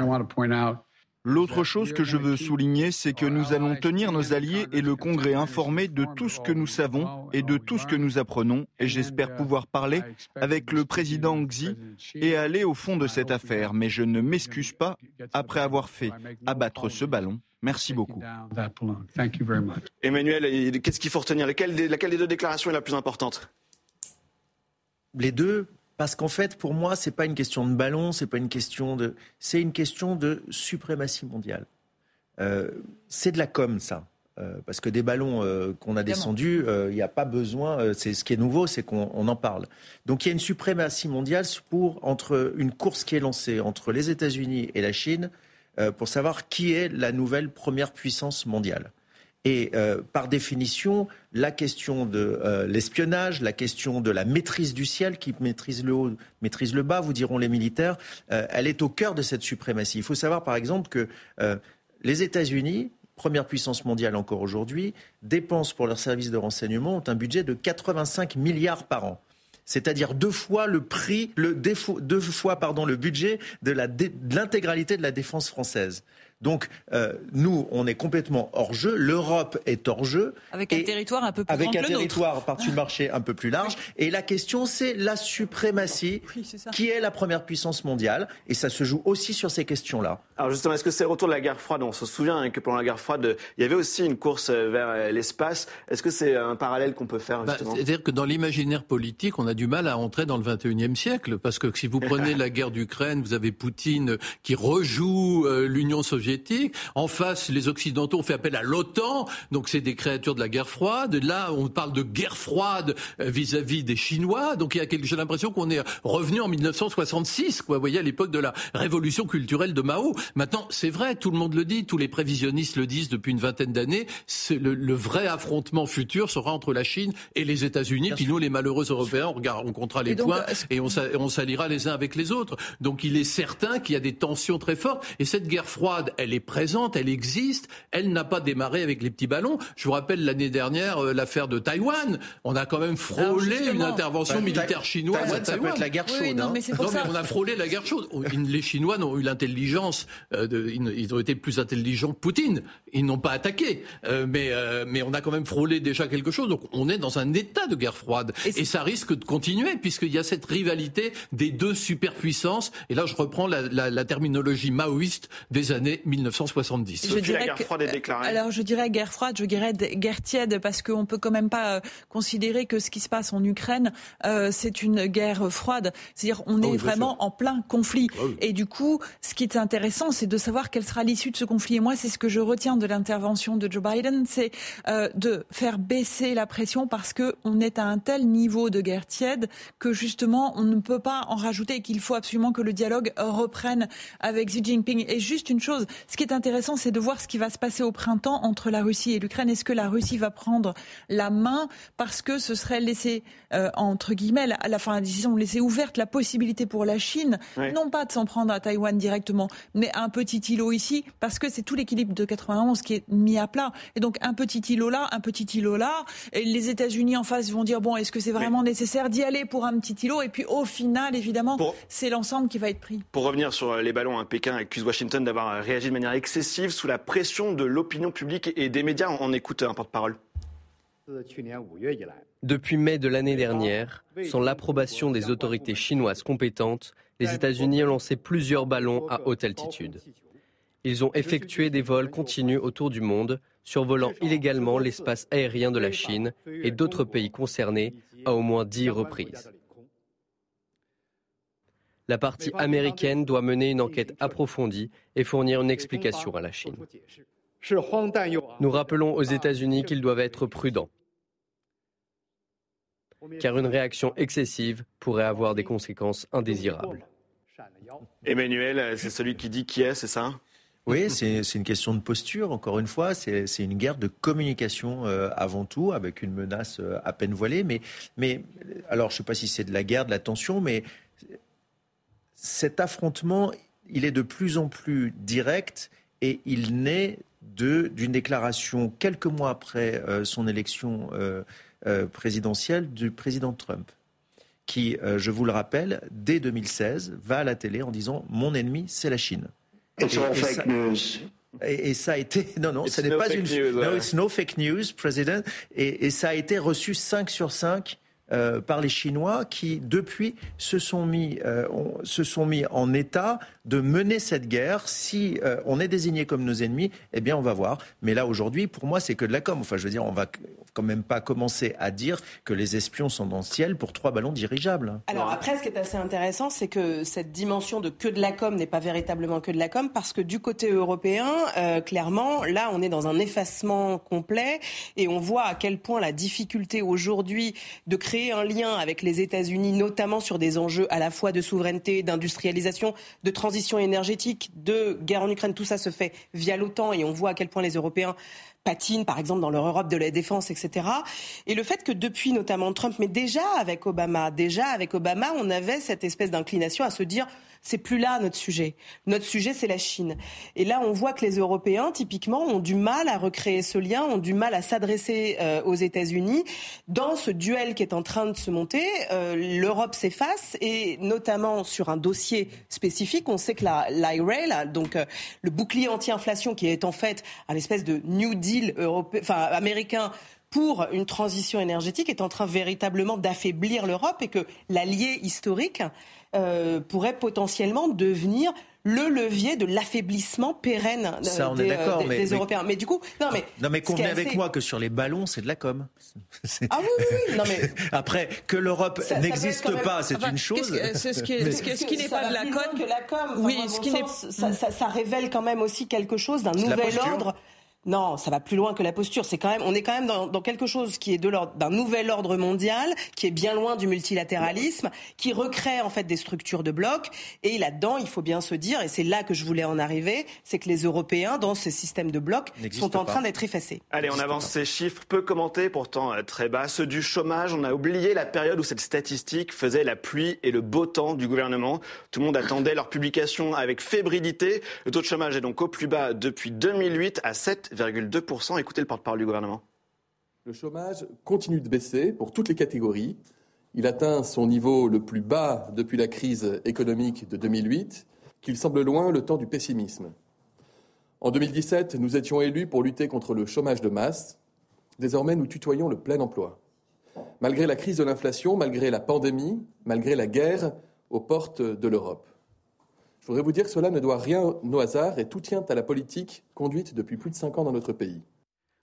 L'autre chose que je veux souligner, c'est que nous allons tenir nos alliés et le Congrès informés de tout ce que nous savons et de tout ce que nous apprenons, et j'espère pouvoir parler avec le président Xi et aller au fond de cette affaire, mais je ne m'excuse pas après avoir fait abattre ce ballon. Merci beaucoup. Emmanuel, qu'est-ce qu'il faut retenir? Laquelle des deux déclarations est la plus importante? Les deux, parce qu'en fait, pour moi, c'est pas une question de ballon, c'est pas une question de, c'est une question de suprématie mondiale. Euh, c'est de la com, ça. Euh, parce que des ballons euh, qu'on a descendus, il n'y a pas besoin. c'est ce qui est nouveau, c'est qu'on en parle. Donc il y a une suprématie mondiale pour entre une course qui est lancée entre les États-Unis et la Chine pour savoir qui est la nouvelle première puissance mondiale. Et euh, par définition, la question de euh, l'espionnage, la question de la maîtrise du ciel, qui maîtrise le haut, maîtrise le bas, vous diront les militaires, euh, elle est au cœur de cette suprématie. Il faut savoir par exemple que les États-Unis, première puissance mondiale encore aujourd'hui, dépensent pour leurs services de renseignement ont un budget de 85 milliards par an c'est-à-dire deux fois le prix, le deux fois pardon, le budget de l'intégralité de la défense française. Donc, euh, nous, on est complètement hors jeu. L'Europe est hors jeu. Avec un territoire un peu plus Avec grand un que le territoire par-dessus le marché un peu plus large. Et la question, c'est la suprématie. Qui est la première puissance mondiale Et ça se joue aussi sur ces questions-là. Alors justement, est-ce que c'est le retour de la guerre froide? On se souvient hein, que pendant la guerre froide, il y avait aussi une course euh, vers euh, l'espace. Est-ce que c'est un parallèle qu'on peut faire bah, C'est-à-dire que dans l'imaginaire politique, on a du mal à entrer dans le 21e siècle. Parce que si vous prenez [laughs] la guerre d'Ukraine, vous avez Poutine qui rejoue l'Union soviétique. En face, les Occidentaux ont fait appel à l'OTAN. Donc c'est des créatures de la guerre froide. Là, on parle de guerre froide vis-à-vis des Chinois. Donc il y a quelque... j'ai l'impression qu'on est revenu en 1966, quoi. Vous voyez, à l'époque de la révolution culturelle de Mao. Maintenant, c'est vrai, tout le monde le dit, tous les prévisionnistes le disent depuis une vingtaine d'années. Le, le vrai affrontement futur sera entre la Chine et les États-Unis. Puis nous, les malheureux Européens, on, regarde, on comptera les points et on, on s'alliera les uns avec les autres. Donc il est certain qu'il y a des tensions très fortes. Et cette guerre froide, elle est présente, elle existe. Elle n'a pas démarré avec les petits ballons. Je vous rappelle l'année dernière euh, l'affaire de Taïwan. On a quand même frôlé une intervention bah, militaire chinoise Taïwan, Ça peut être la guerre chaude. non, hein. mais, non mais on a frôlé la guerre chaude. Les Chinois n'ont eu l'intelligence, euh, ils ont été plus intelligents que Poutine. Ils n'ont pas attaqué. Euh, mais, euh, mais on a quand même frôlé déjà quelque chose. Donc on est dans un état de guerre froide. Et, ça risque de continuer puisqu'il y a cette rivalité des deux superpuissances. Et là, je reprends la, la, la terminologie maoïste des années 1970. Je dirais la guerre froide est déclarée. Alors je dirais guerre froide, je dirais guerre tiède parce qu'on peut quand même pas considérer que ce qui se passe en Ukraine, c'est une guerre froide. C'est-à-dire on oh est vraiment en plein conflit. Ah et du coup, ce qui est intéressant, c'est de savoir quelle sera l'issue de ce conflit. Et moi, c'est ce que je retiens de l'intervention de Joe Biden, c'est euh, de faire baisser la pression parce que on est à un tel niveau de guerre tiède que justement on ne peut pas en rajouter et qu'il faut absolument que le dialogue reprenne avec Xi Jinping. Et juste une chose, ce qui est intéressant, c'est de voir ce qui va se passer au printemps entre la Russie et l'Ukraine. Est-ce que la Russie va prendre la main parce que ce serait laisser euh, entre guillemets à la fin de la décision laisser ouverte la possibilité pour la Chine, non pas de s'en prendre à Taïwan directement, mais un petit îlot ici, parce que c'est tout l'équilibre de 91 qui est mis à plat. Et donc un petit îlot là, un petit îlot là, et les États-Unis en face vont dire bon, est-ce que c'est vraiment nécessaire d'y aller pour un petit îlot? Et puis au final, évidemment, c'est l'ensemble qui va être pris. Pour revenir sur les ballons, hein, Pékin accuse Washington d'avoir euh, de manière excessive sous la pression de l'opinion publique et des médias. On écoute un porte-parole. Depuis mai de l'année dernière, sans l'approbation des autorités chinoises compétentes, les États-Unis ont lancé plusieurs ballons à haute altitude. Ils ont effectué des vols continus autour du monde, survolant illégalement l'espace aérien de la Chine et d'autres pays concernés à au moins dix reprises. La partie américaine doit mener une enquête approfondie et fournir une explication à la Chine. Nous rappelons aux États-Unis qu'ils doivent être prudents car une réaction excessive pourrait avoir des conséquences indésirables. Emmanuel, c'est celui qui dit qui est, c'est ça? Oui, c'est une question de posture, encore une fois. C'est une guerre de communication euh, avant tout, avec une menace euh, à peine voilée. Mais, mais alors, je ne sais pas si c'est de la guerre, de la tension, mais cet affrontement, il est de plus en plus direct et il naît d'une déclaration quelques mois après euh, son élection euh, présidentielle du président Trump, qui, euh, je vous le rappelle, dès 2016, va à la télé en disant Mon ennemi, c'est la Chine. et, fake news. Et, ça a été [laughs] non non, ce n'est pas une news, no, it's no fake news, président. Et, ça a été reçu 5 sur 5 euh, par les Chinois qui, depuis, se sont mis, se sont mis en état de mener cette guerre. Si on est désigné comme nos ennemis, eh bien, on va voir. Mais là, aujourd'hui, pour moi, c'est que de la com. Enfin, je veux dire, on va, quand même pas commencer à dire que les espions sont dans le ciel pour trois ballons dirigeables. Alors après, ce qui est assez intéressant, c'est que cette dimension de que de la com n'est pas véritablement que de la com, parce que du côté européen, euh, clairement, là, on est dans un effacement complet et on voit à quel point la difficulté aujourd'hui de créer un lien avec les États-Unis, notamment sur des enjeux à la fois de souveraineté, d'industrialisation, de transition énergétique, de guerre en Ukraine, tout ça se fait via l'OTAN et on voit à quel point les Européens patinent, par exemple, dans leur Europe de la défense, etc. Et le fait que depuis notamment Trump, mais déjà avec Obama, déjà avec Obama, on avait cette espèce d'inclination à se dire C'est plus là notre sujet. Notre sujet, c'est la Chine. Et là, on voit que les Européens, typiquement, ont du mal à recréer ce lien, ont du mal à s'adresser euh, aux États-Unis. Dans ce duel qui est en train de se monter, euh, l'Europe s'efface et notamment sur un dossier spécifique, on sait que la l'IRA, donc euh, le bouclier anti-inflation qui est en fait un espèce de New Deal européen, enfin américain pour une transition énergétique est en train véritablement d'affaiblir l'Europe et que l'allié historique euh, pourrait potentiellement devenir le levier de l'affaiblissement pérenne euh, des, euh, des, Européens. Mais du coup, non mais non mais convenez avec moi que sur les ballons, c'est de la com. [laughs] Ah oui, oui, oui. Non, mais... [laughs] après que l'Europe n'existe pas, c'est une chose. Ce, ce qui, ce qui n'est pas de la com, que la com. oui, ce qui n'est ça, ça, ça, révèle quand même aussi quelque chose d'un nouvel ordre. Non, ça va plus loin que la posture. C'est quand même, on est quand même dans, dans quelque chose qui est de l'ordre d'un nouvel ordre mondial, qui est bien loin du multilatéralisme, qui recrée en fait des structures de blocs. Et là-dedans, il faut bien se dire, et c'est là que je voulais en arriver, c'est que les Européens, dans ce système de blocs, sont en train d'être effacés. Allez, on avance ces chiffres peu commentés, pourtant euh, très bas. Ceux du chômage, on a oublié la période où cette statistique faisait la pluie et le beau temps du gouvernement. Tout le monde attendait leur publication avec fébrilité. Le taux de chômage est donc au plus bas depuis 2008 à 7 Écoutez le porte-parole du gouvernement. Le chômage continue de baisser pour toutes les catégories. Il atteint son niveau le plus bas depuis la crise économique de 2008, qu'il semble loin le temps du pessimisme. En 2017, nous étions élus pour lutter contre le chômage de masse. Désormais, nous tutoyons le plein emploi. Malgré la crise de l'inflation, malgré la pandémie, malgré la guerre aux portes de l'Europe. Je voudrais vous dire que cela ne doit rien au hasard et tout tient à la politique conduite depuis plus de cinq ans dans notre pays.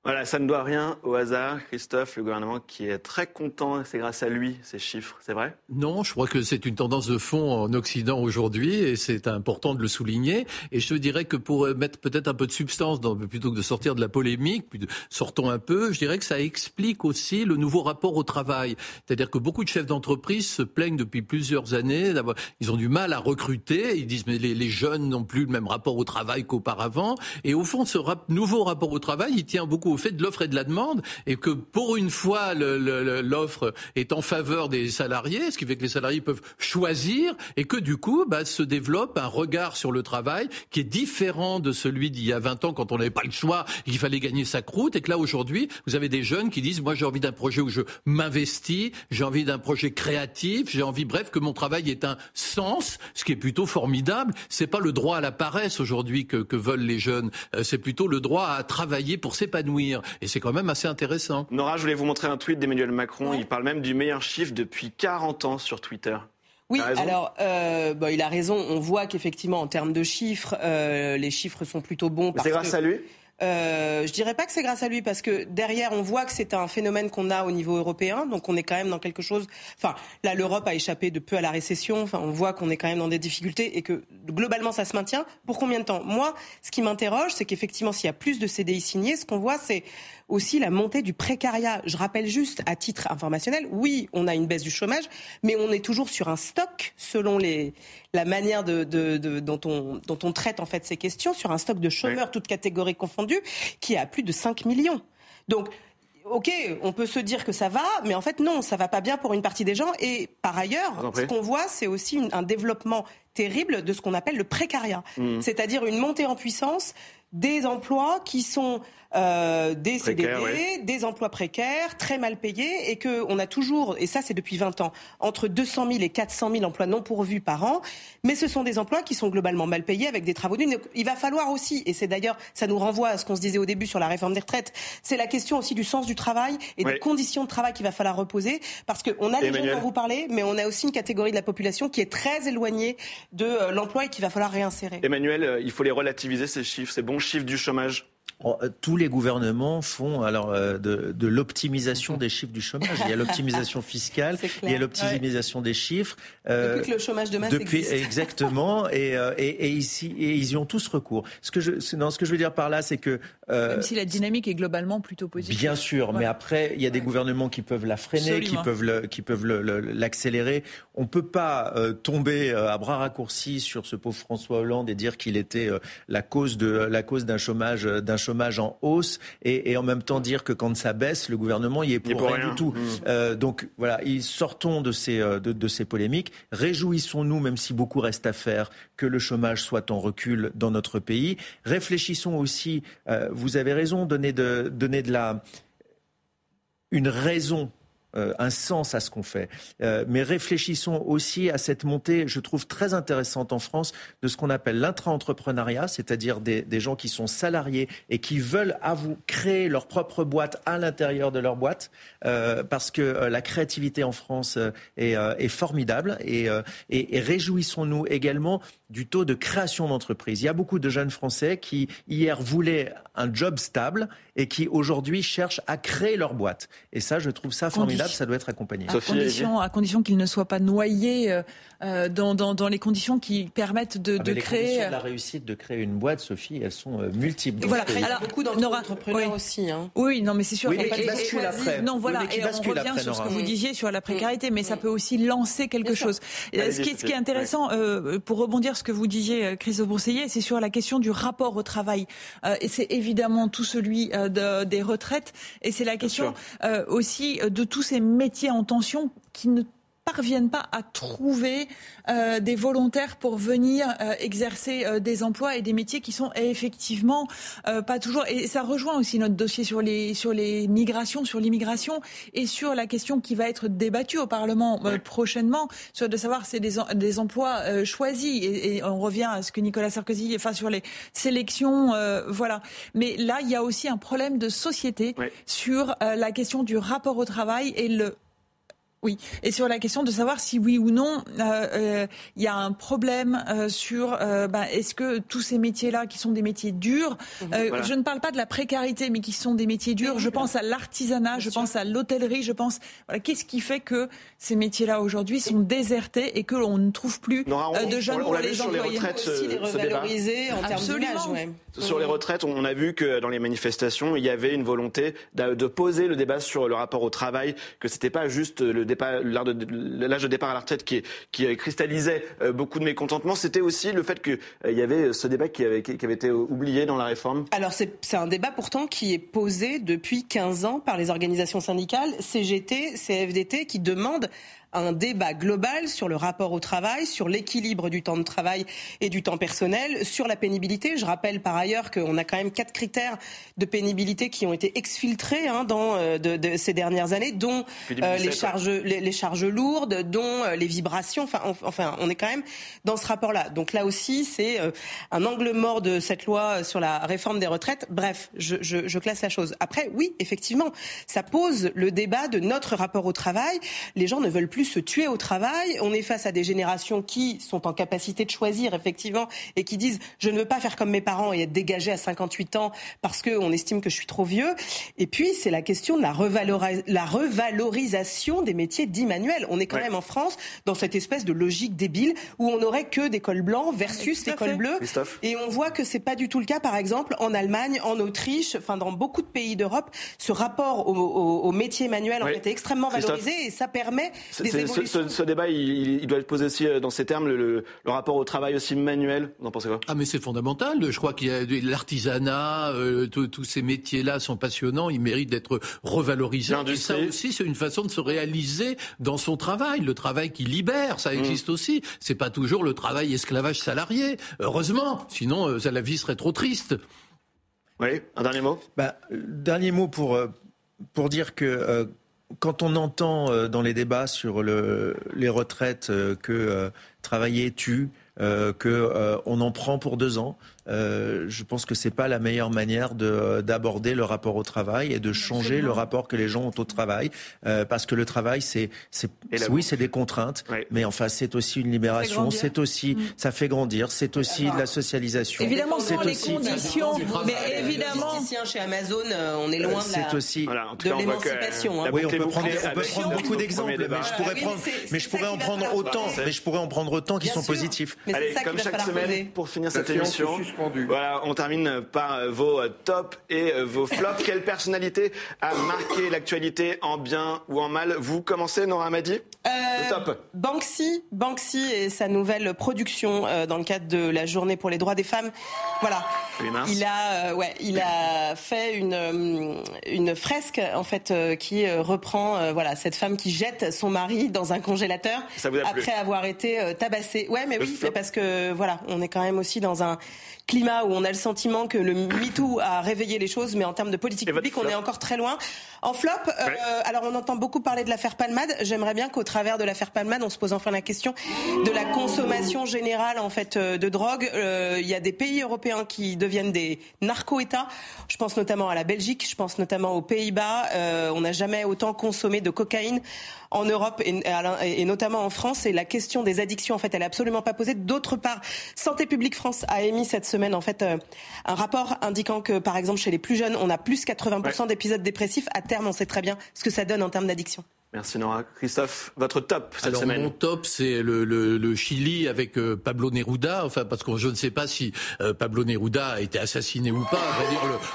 Voilà, ça ne doit rien au hasard. Christophe, le gouvernement qui est très content, c'est grâce à lui, ces chiffres, c'est vrai? Non, je crois que c'est une tendance de fond en Occident aujourd'hui et c'est important de le souligner. Et je dirais que pour mettre peut-être un peu de substance, plutôt que de sortir de la polémique, sortons un peu, je dirais que ça explique aussi le nouveau rapport au travail. C'est-à-dire que beaucoup de chefs d'entreprise se plaignent depuis plusieurs années, ils ont du mal à recruter, ils disent mais les, jeunes n'ont plus le même rapport au travail qu'auparavant. Et au fond, ce nouveau rapport au travail, il tient beaucoup au fait de l'offre et de la demande, et que pour une fois l'offre est en faveur des salariés, ce qui fait que les salariés peuvent choisir, et que du coup bah, se développe un regard sur le travail qui est différent de celui d'il y a 20 ans quand on n'avait pas le choix qu'il fallait gagner sa croûte, et que là aujourd'hui vous avez des jeunes qui disent moi j'ai envie d'un projet où je m'investis, j'ai envie d'un projet créatif, j'ai envie bref que mon travail ait un sens, ce qui est plutôt formidable. C'est pas le droit à la paresse aujourd'hui que, que veulent les jeunes, euh, c'est plutôt le droit à travailler pour s'épanouir et c'est quand même assez intéressant. Nora, je voulais vous montrer un tweet d'Emmanuel Macron. Il parle même du meilleur chiffre depuis 40 ans sur Twitter. Oui, alors euh, bon, il a raison. On voit qu'effectivement, en termes de chiffres, euh, les chiffres sont plutôt bons. C'est grâce à lui? Euh, je dirais pas que c'est grâce à lui parce que derrière on voit que c'est un phénomène qu'on a au niveau européen, donc on est quand même dans quelque chose. Enfin, là l'Europe a échappé de peu à la récession. Enfin, on voit qu'on est quand même dans des difficultés et que globalement ça se maintient. Pour combien de temps? Moi, ce qui m'interroge, c'est qu'effectivement s'il y a plus de CDI signés, ce qu'on voit c'est aussi la montée du précariat. Je rappelle juste à titre informationnel, oui, on a une baisse du chômage, mais on est toujours sur un stock, selon les, la manière de, de, de dont, on, dont on traite en fait ces questions, sur un stock de chômeurs, toutes catégories confondues, qui est à plus de 5 millions. Donc, OK, on peut se dire que ça va, mais en fait non, ça va pas bien pour une partie des gens. Et par ailleurs, ce qu'on voit, c'est aussi un développement terrible de ce qu'on appelle le précariat, mmh. c'est-à-dire une montée en puissance des emplois qui sont euh, des CDD, des emplois précaires, très mal payés, et que on a toujours, et ça c'est depuis 20 ans, entre 200 000 et 400 000 emplois non pourvus par an, mais ce sont des emplois qui sont globalement mal payés avec des travaux nus. Il va falloir aussi, et c'est d'ailleurs, ça nous renvoie à ce qu'on se disait au début sur la réforme des retraites, c'est la question aussi du sens du travail et des conditions de travail qu'il va falloir reposer, parce qu'on a les gens dont vous parlez, mais on a aussi une catégorie de la population qui est très éloignée de euh, l'emploi et qu'il va falloir réinsérer. Emmanuel, euh, il faut les relativiser ces chiffres, ces bons chiffres du chômage? Tous les gouvernements font alors euh, de, de l'optimisation des chiffres du chômage. Il y a l'optimisation [laughs] fiscale, il y a l'optimisation des chiffres. Euh, depuis que le chômage de masse depuis, existe. Exactement. [laughs] et, euh, et, et, ici, et ils y ont tous recours. Ce que je, non, ce que je veux dire par là, c'est que euh, même si la dynamique est globalement plutôt positive. Bien sûr, mais après, il y a des gouvernements qui peuvent la freiner, Absolument. qui peuvent le, qui peuvent l'accélérer. On peut pas tomber à bras raccourcis sur ce pauvre François Hollande et dire qu'il était la cause de la cause d'un chômage d'un chômage chômage en hausse et, en même temps dire que quand ça baisse, le gouvernement y est pour, rien, du tout. Mmh. donc voilà, sortons de ces, de ces polémiques. Réjouissons-nous, même si beaucoup reste à faire, que le chômage soit en recul dans notre pays. Réfléchissons aussi, vous avez raison, donner de, donner de la une raison euh, un sens à ce qu'on fait. Euh, mais réfléchissons aussi à cette montée, je trouve très intéressante en France, de ce qu'on appelle l'intra-entrepreneuriat, c'est-à-dire des, gens qui sont salariés et qui veulent à vous créer leur propre boîte à l'intérieur de leur boîte, euh, parce que la créativité en France est, formidable. Et, et réjouissons-nous également du taux de création d'entreprises. Il y a beaucoup de jeunes Français qui, hier, voulaient un job stable et qui, aujourd'hui, cherchent à créer leur boîte. Et ça, je trouve ça formidable, ça doit être accompagné. À condition, à condition qu'ils ne soient pas noyés euh, euh, dans, dans, les conditions qui permettent de, ah, de les créer... Conditions de la réussite de créer une boîte, Sophie, elles sont euh, multiples. Voilà. Alors, beaucoup d'entrepreneurs aussi. Hein. Oui, non, mais c'est sûr. Oui, mais qui bascule après. Non, voilà, et on revient sur ce que vous disiez sur la précarité, mais ça peut aussi lancer quelque chose. Ce qui, ce qui est intéressant, pour rebondir ce que vous disiez, Chris Bourseillet, c'est sur la question du rapport au travail. Euh, et c'est évidemment tout celui euh, de, des retraites. Et c'est la question euh, aussi de tous ces métiers en tension qui ne parviennent pas à trouver euh, des volontaires pour venir euh, exercer euh, des emplois et des métiers qui sont effectivement pas toujours. Et ça rejoint aussi notre dossier sur les sur les migrations, sur l'immigration et sur la question qui va être débattue au Parlement prochainement, sur de savoir c'est des, des emplois choisis. Et, on revient à ce que Nicolas Sarkozy, enfin sur les sélections, voilà. Mais là, il y a aussi un problème de société sur la question du rapport au travail et le oui, et sur la question de savoir si oui ou non il euh, euh, y a un problème euh, sur ben, est-ce que tous ces métiers-là qui sont des métiers durs, mhm. je ne parle pas de la précarité, mais qui sont des métiers durs. Je pense à l'artisanat, je pense à l'hôtellerie, je pense voilà qu'est-ce qui fait que ces métiers-là aujourd'hui sont désertés et que l'on ne trouve plus de jeunes pour les employer. aussi les revaloriser en termes d'image. Sur les retraites, on a vu que dans les manifestations, il y avait une volonté de poser le débat sur le rapport au travail, que c'était pas juste le l'âge de, départ à la retraite qui, qui cristallisait euh, beaucoup de mécontentement, c'était aussi le fait qu'il euh, y avait ce débat qui avait, qui avait été oublié dans la réforme. Alors c'est un débat pourtant qui est posé depuis 15 ans par les organisations syndicales, CGT, CFDT, qui demandent un débat global sur le rapport au travail, sur l'équilibre du temps de travail et du temps personnel, sur la pénibilité. Je rappelle par ailleurs qu'on a quand même quatre critères de pénibilité qui ont été exfiltrés hein, dans euh, de, ces dernières années, dont euh, les charges les, charges lourdes, dont euh, les vibrations. Enfin, enfin, on est quand même dans ce rapport-là. Donc là aussi, c'est un angle mort de cette loi sur la réforme des retraites. Bref, je, je, je classe la chose. Après, oui, effectivement, ça pose le débat de notre rapport au travail. Les gens ne veulent plus se tuer au travail. On est face à des générations qui sont en capacité de choisir, effectivement, et qui disent je ne veux pas faire comme mes parents et être dégagé à 58 ans parce qu'on estime que je suis trop vieux. Et puis, c'est la question de la, la, revalorisation des métiers dits manuels. On est quand même en France dans cette espèce de logique débile où on n'aurait que des cols blancs versus des cols bleus. Et on voit que c'est pas du tout le cas, par exemple, en Allemagne, en Autriche, enfin dans beaucoup de pays d'Europe, ce rapport aux, métiers manuels a été extrêmement valorisé et ça permet des ce, débat, il, doit être posé aussi euh, dans ces termes, le, rapport au travail aussi manuel. Vous en pensez quoi? Ah, mais c'est fondamental. Je crois qu'il y a l'artisanat, euh, tous ces métiers-là sont passionnants, ils méritent d'être revalorisés. Et ça aussi, c'est une façon de se réaliser dans son travail. Le travail qui libère, ça mm. existe aussi. C'est pas toujours le travail esclavage salarié. Heureusement, sinon euh, la vie serait trop triste. Oui, un dernier mot? Bah, dernier mot pour pour dire que quand on entend euh, dans les débats sur les retraites euh, que euh, travailler tue, qu'on en prend pour deux ans, euh, je pense que c'est pas la meilleure manière d'aborder le rapport au travail et de changer le rapport que les gens ont au travail, euh, parce que le travail, c'est, oui, c'est des contraintes, mais enfin, c'est aussi une libération, c'est aussi, mm. ça fait grandir, c'est aussi de la socialisation. Évidemment, c'est les conditions, mais évidemment, chez Amazon, euh, on est loin de la, aussi, de l'émancipation. Hein. Oui, on peut prendre, on peut prendre beaucoup d'exemples, mais je pourrais prendre, mais je pourrais en prendre autant, mais je pourrais en prendre autant qui sont positifs. Allez, comme chaque semaine, pour finir cette émission. Voilà, on termine par euh, vos euh, tops et euh, vos flops. Quelle personnalité a marqué l'actualité en bien ou en mal? Vous commencez, Nora Madi top. Banksy, Banksy et sa nouvelle production dans le cadre de la journée pour les droits des femmes. Voilà. Il a, ouais, il a fait une, une fresque en fait qui reprend voilà cette femme qui jette son mari dans un congélateur après avoir été tabassée. Ouais, mais oui, c'est parce que voilà, on est quand même aussi dans un climat où on a le sentiment que le MeToo a réveillé les choses, mais en termes de politique publique, on est encore très loin. En flop, euh, alors on entend beaucoup parler de l'affaire Palmade. J'aimerais bien qu'au travers de l'affaire Palmade, on se pose enfin la question de la consommation générale en fait euh, de drogue. Euh, il y a des pays européens qui deviennent des narco-États. Je pense notamment à la Belgique, je pense notamment aux Pays-Bas. on n'a jamais autant consommé de cocaïne en Europe et, et, notamment en France. Et la question des addictions, en fait, elle est absolument pas posée. D'autre part, Santé publique France a émis cette semaine, en fait, un rapport indiquant que, par exemple, chez les plus jeunes, on a plus 80% d'épisodes dépressifs terme, on sait très bien ce que ça donne en termes d'addiction. Merci Nora. Christophe, votre top cette Alors, semaine Mon top, c'est le, le, le, Chili avec euh, Pablo Neruda. Enfin, parce que je ne sais pas si euh, Pablo Neruda a été assassiné ou pas.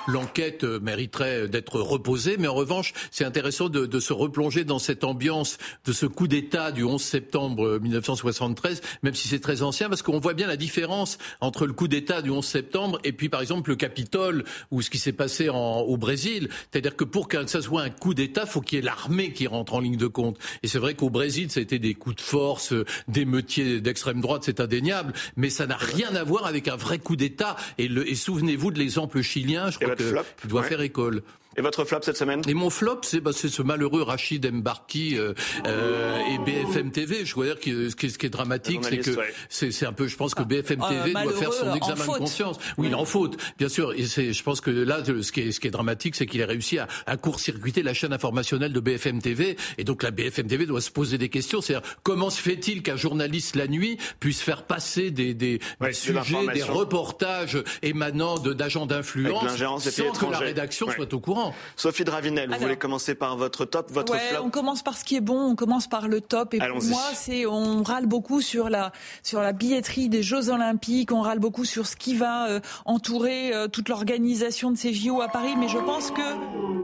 L'enquête euh, mériterait d'être reposée, mais en revanche, c'est intéressant de, de, se replonger dans cette ambiance de ce coup d'État du 11 septembre 1973, même si c'est très ancien, parce qu'on voit bien la différence entre le coup d'État du 11 septembre et puis, par exemple, le Capitole ou ce qui s'est passé en, au Brésil. C'est-à-dire que pour que ça soit un coup d'État, faut qu'il y ait l'armée qui rentre en ligne de compte. Et c'est vrai qu'au Brésil, ça a été des coups de force, euh, des meutiers d'extrême droite, c'est indéniable, mais ça n'a rien à voir avec un vrai coup d'État. Et, et souvenez-vous de l'exemple chilien, je crois qu'il doit faire école. Et votre flop cette semaine? Et mon flop, c'est bah, ce malheureux Rachid Mbarki euh, euh, et BFM TV. Je veux dire que ce qui est, dramatique, c'est que c'est un peu. Je pense que BFM ah, TV doit faire son examen de conscience. Oui, il en faute, bien sûr. Et je pense que là, ce qui est, ce qui est dramatique, c'est qu'il a réussi à, à court-circuiter la chaîne informationnelle de BFM TV. Et donc la BFM TV doit se poser des questions. C'est-à-dire comment se fait-il qu'un journaliste la nuit puisse faire passer des, des, des sujets, des reportages émanant d'agents d'influence sans que la rédaction soit au courant Sophie Dravinel, vous voulez commencer par votre top, votre ouais, flop On commence par ce qui est bon, on commence par le top. Et pour moi, c'est on râle beaucoup sur la sur la billetterie des Jeux Olympiques, on râle beaucoup sur ce qui va euh, entourer euh, toute l'organisation de ces JO à Paris. Mais je pense que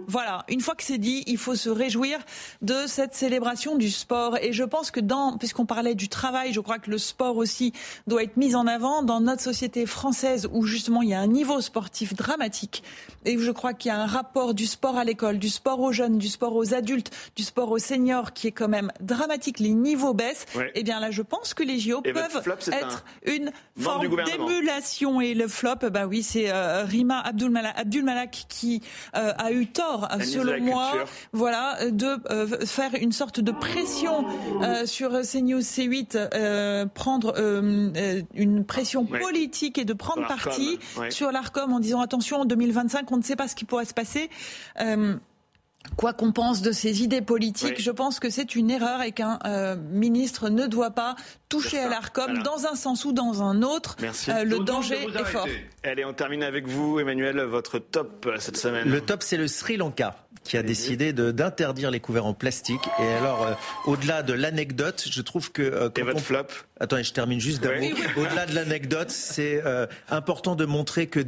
voilà, une fois que c'est dit, il faut se réjouir de cette célébration du sport. Et je pense que dans, puisqu'on parlait du travail, je crois que le sport aussi doit être mis en avant dans notre société française où justement il y a un niveau sportif dramatique et où je crois qu'il y a un rapport du sport à l'école, du sport aux jeunes, du sport aux adultes, du sport aux seniors qui est quand même dramatique. Les niveaux baissent. Eh bien là, je pense que les JO peuvent être une forme d'émulation. Et le flop, bah oui, c'est euh, Rima Abdul Malak, qui euh, a eu tort, selon moi, voilà, de euh, faire une sorte de pression sur CNews, C8, prendre une pression politique et de prendre parti sur l'Arcom en disant attention, en 2025, on ne sait pas ce qui pourrait se passer. Euh, quoi qu'on pense de ces idées politiques, je pense que c'est une erreur et qu'un euh, ministre ne doit pas toucher à l'ARCOM dans un sens ou dans un autre. Euh, le danger est fort. Allez, on termine avec vous, Emmanuel, votre top cette semaine. Le top, c'est le Sri Lanka qui a décidé d'interdire les couverts en plastique. Et alors, euh, au-delà de l'anecdote, je trouve que... Euh, et votre flop? Attendez, je termine juste d'un mot. Au-delà de l'anecdote, c'est euh, important de montrer que,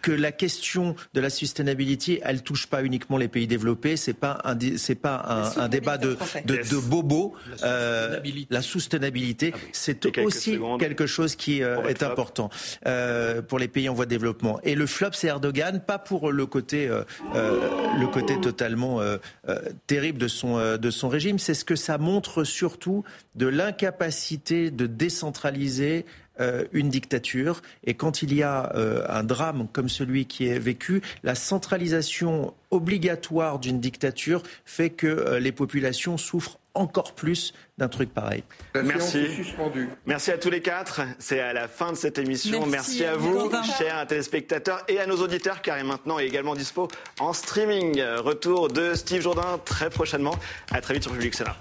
que la question de la sustainability, elle touche pas uniquement les pays développés. C'est pas un, c'est pas un, débat de, de, de bobo. Euh, la soutenabilité, ah c'est aussi quelque chose qui est important pour les pays en voie de développement. Et le flop, c'est Erdogan, pas pour le côté, le côté totalement euh, euh, terrible de son, euh, de son régime. C'est ce que ça montre surtout de l'incapacité de décentraliser une dictature. Et quand il y a un drame comme celui qui est vécu, la centralisation obligatoire d'une dictature fait que les populations souffrent encore plus d'un truc pareil. Merci. Merci à tous les quatre. C'est à la fin de cette émission. Merci, à vous, chers téléspectateurs, et à nos auditeurs, car est maintenant également dispo en streaming. Retour de Steve Jourdain très prochainement. À très vite sur Public Sénat.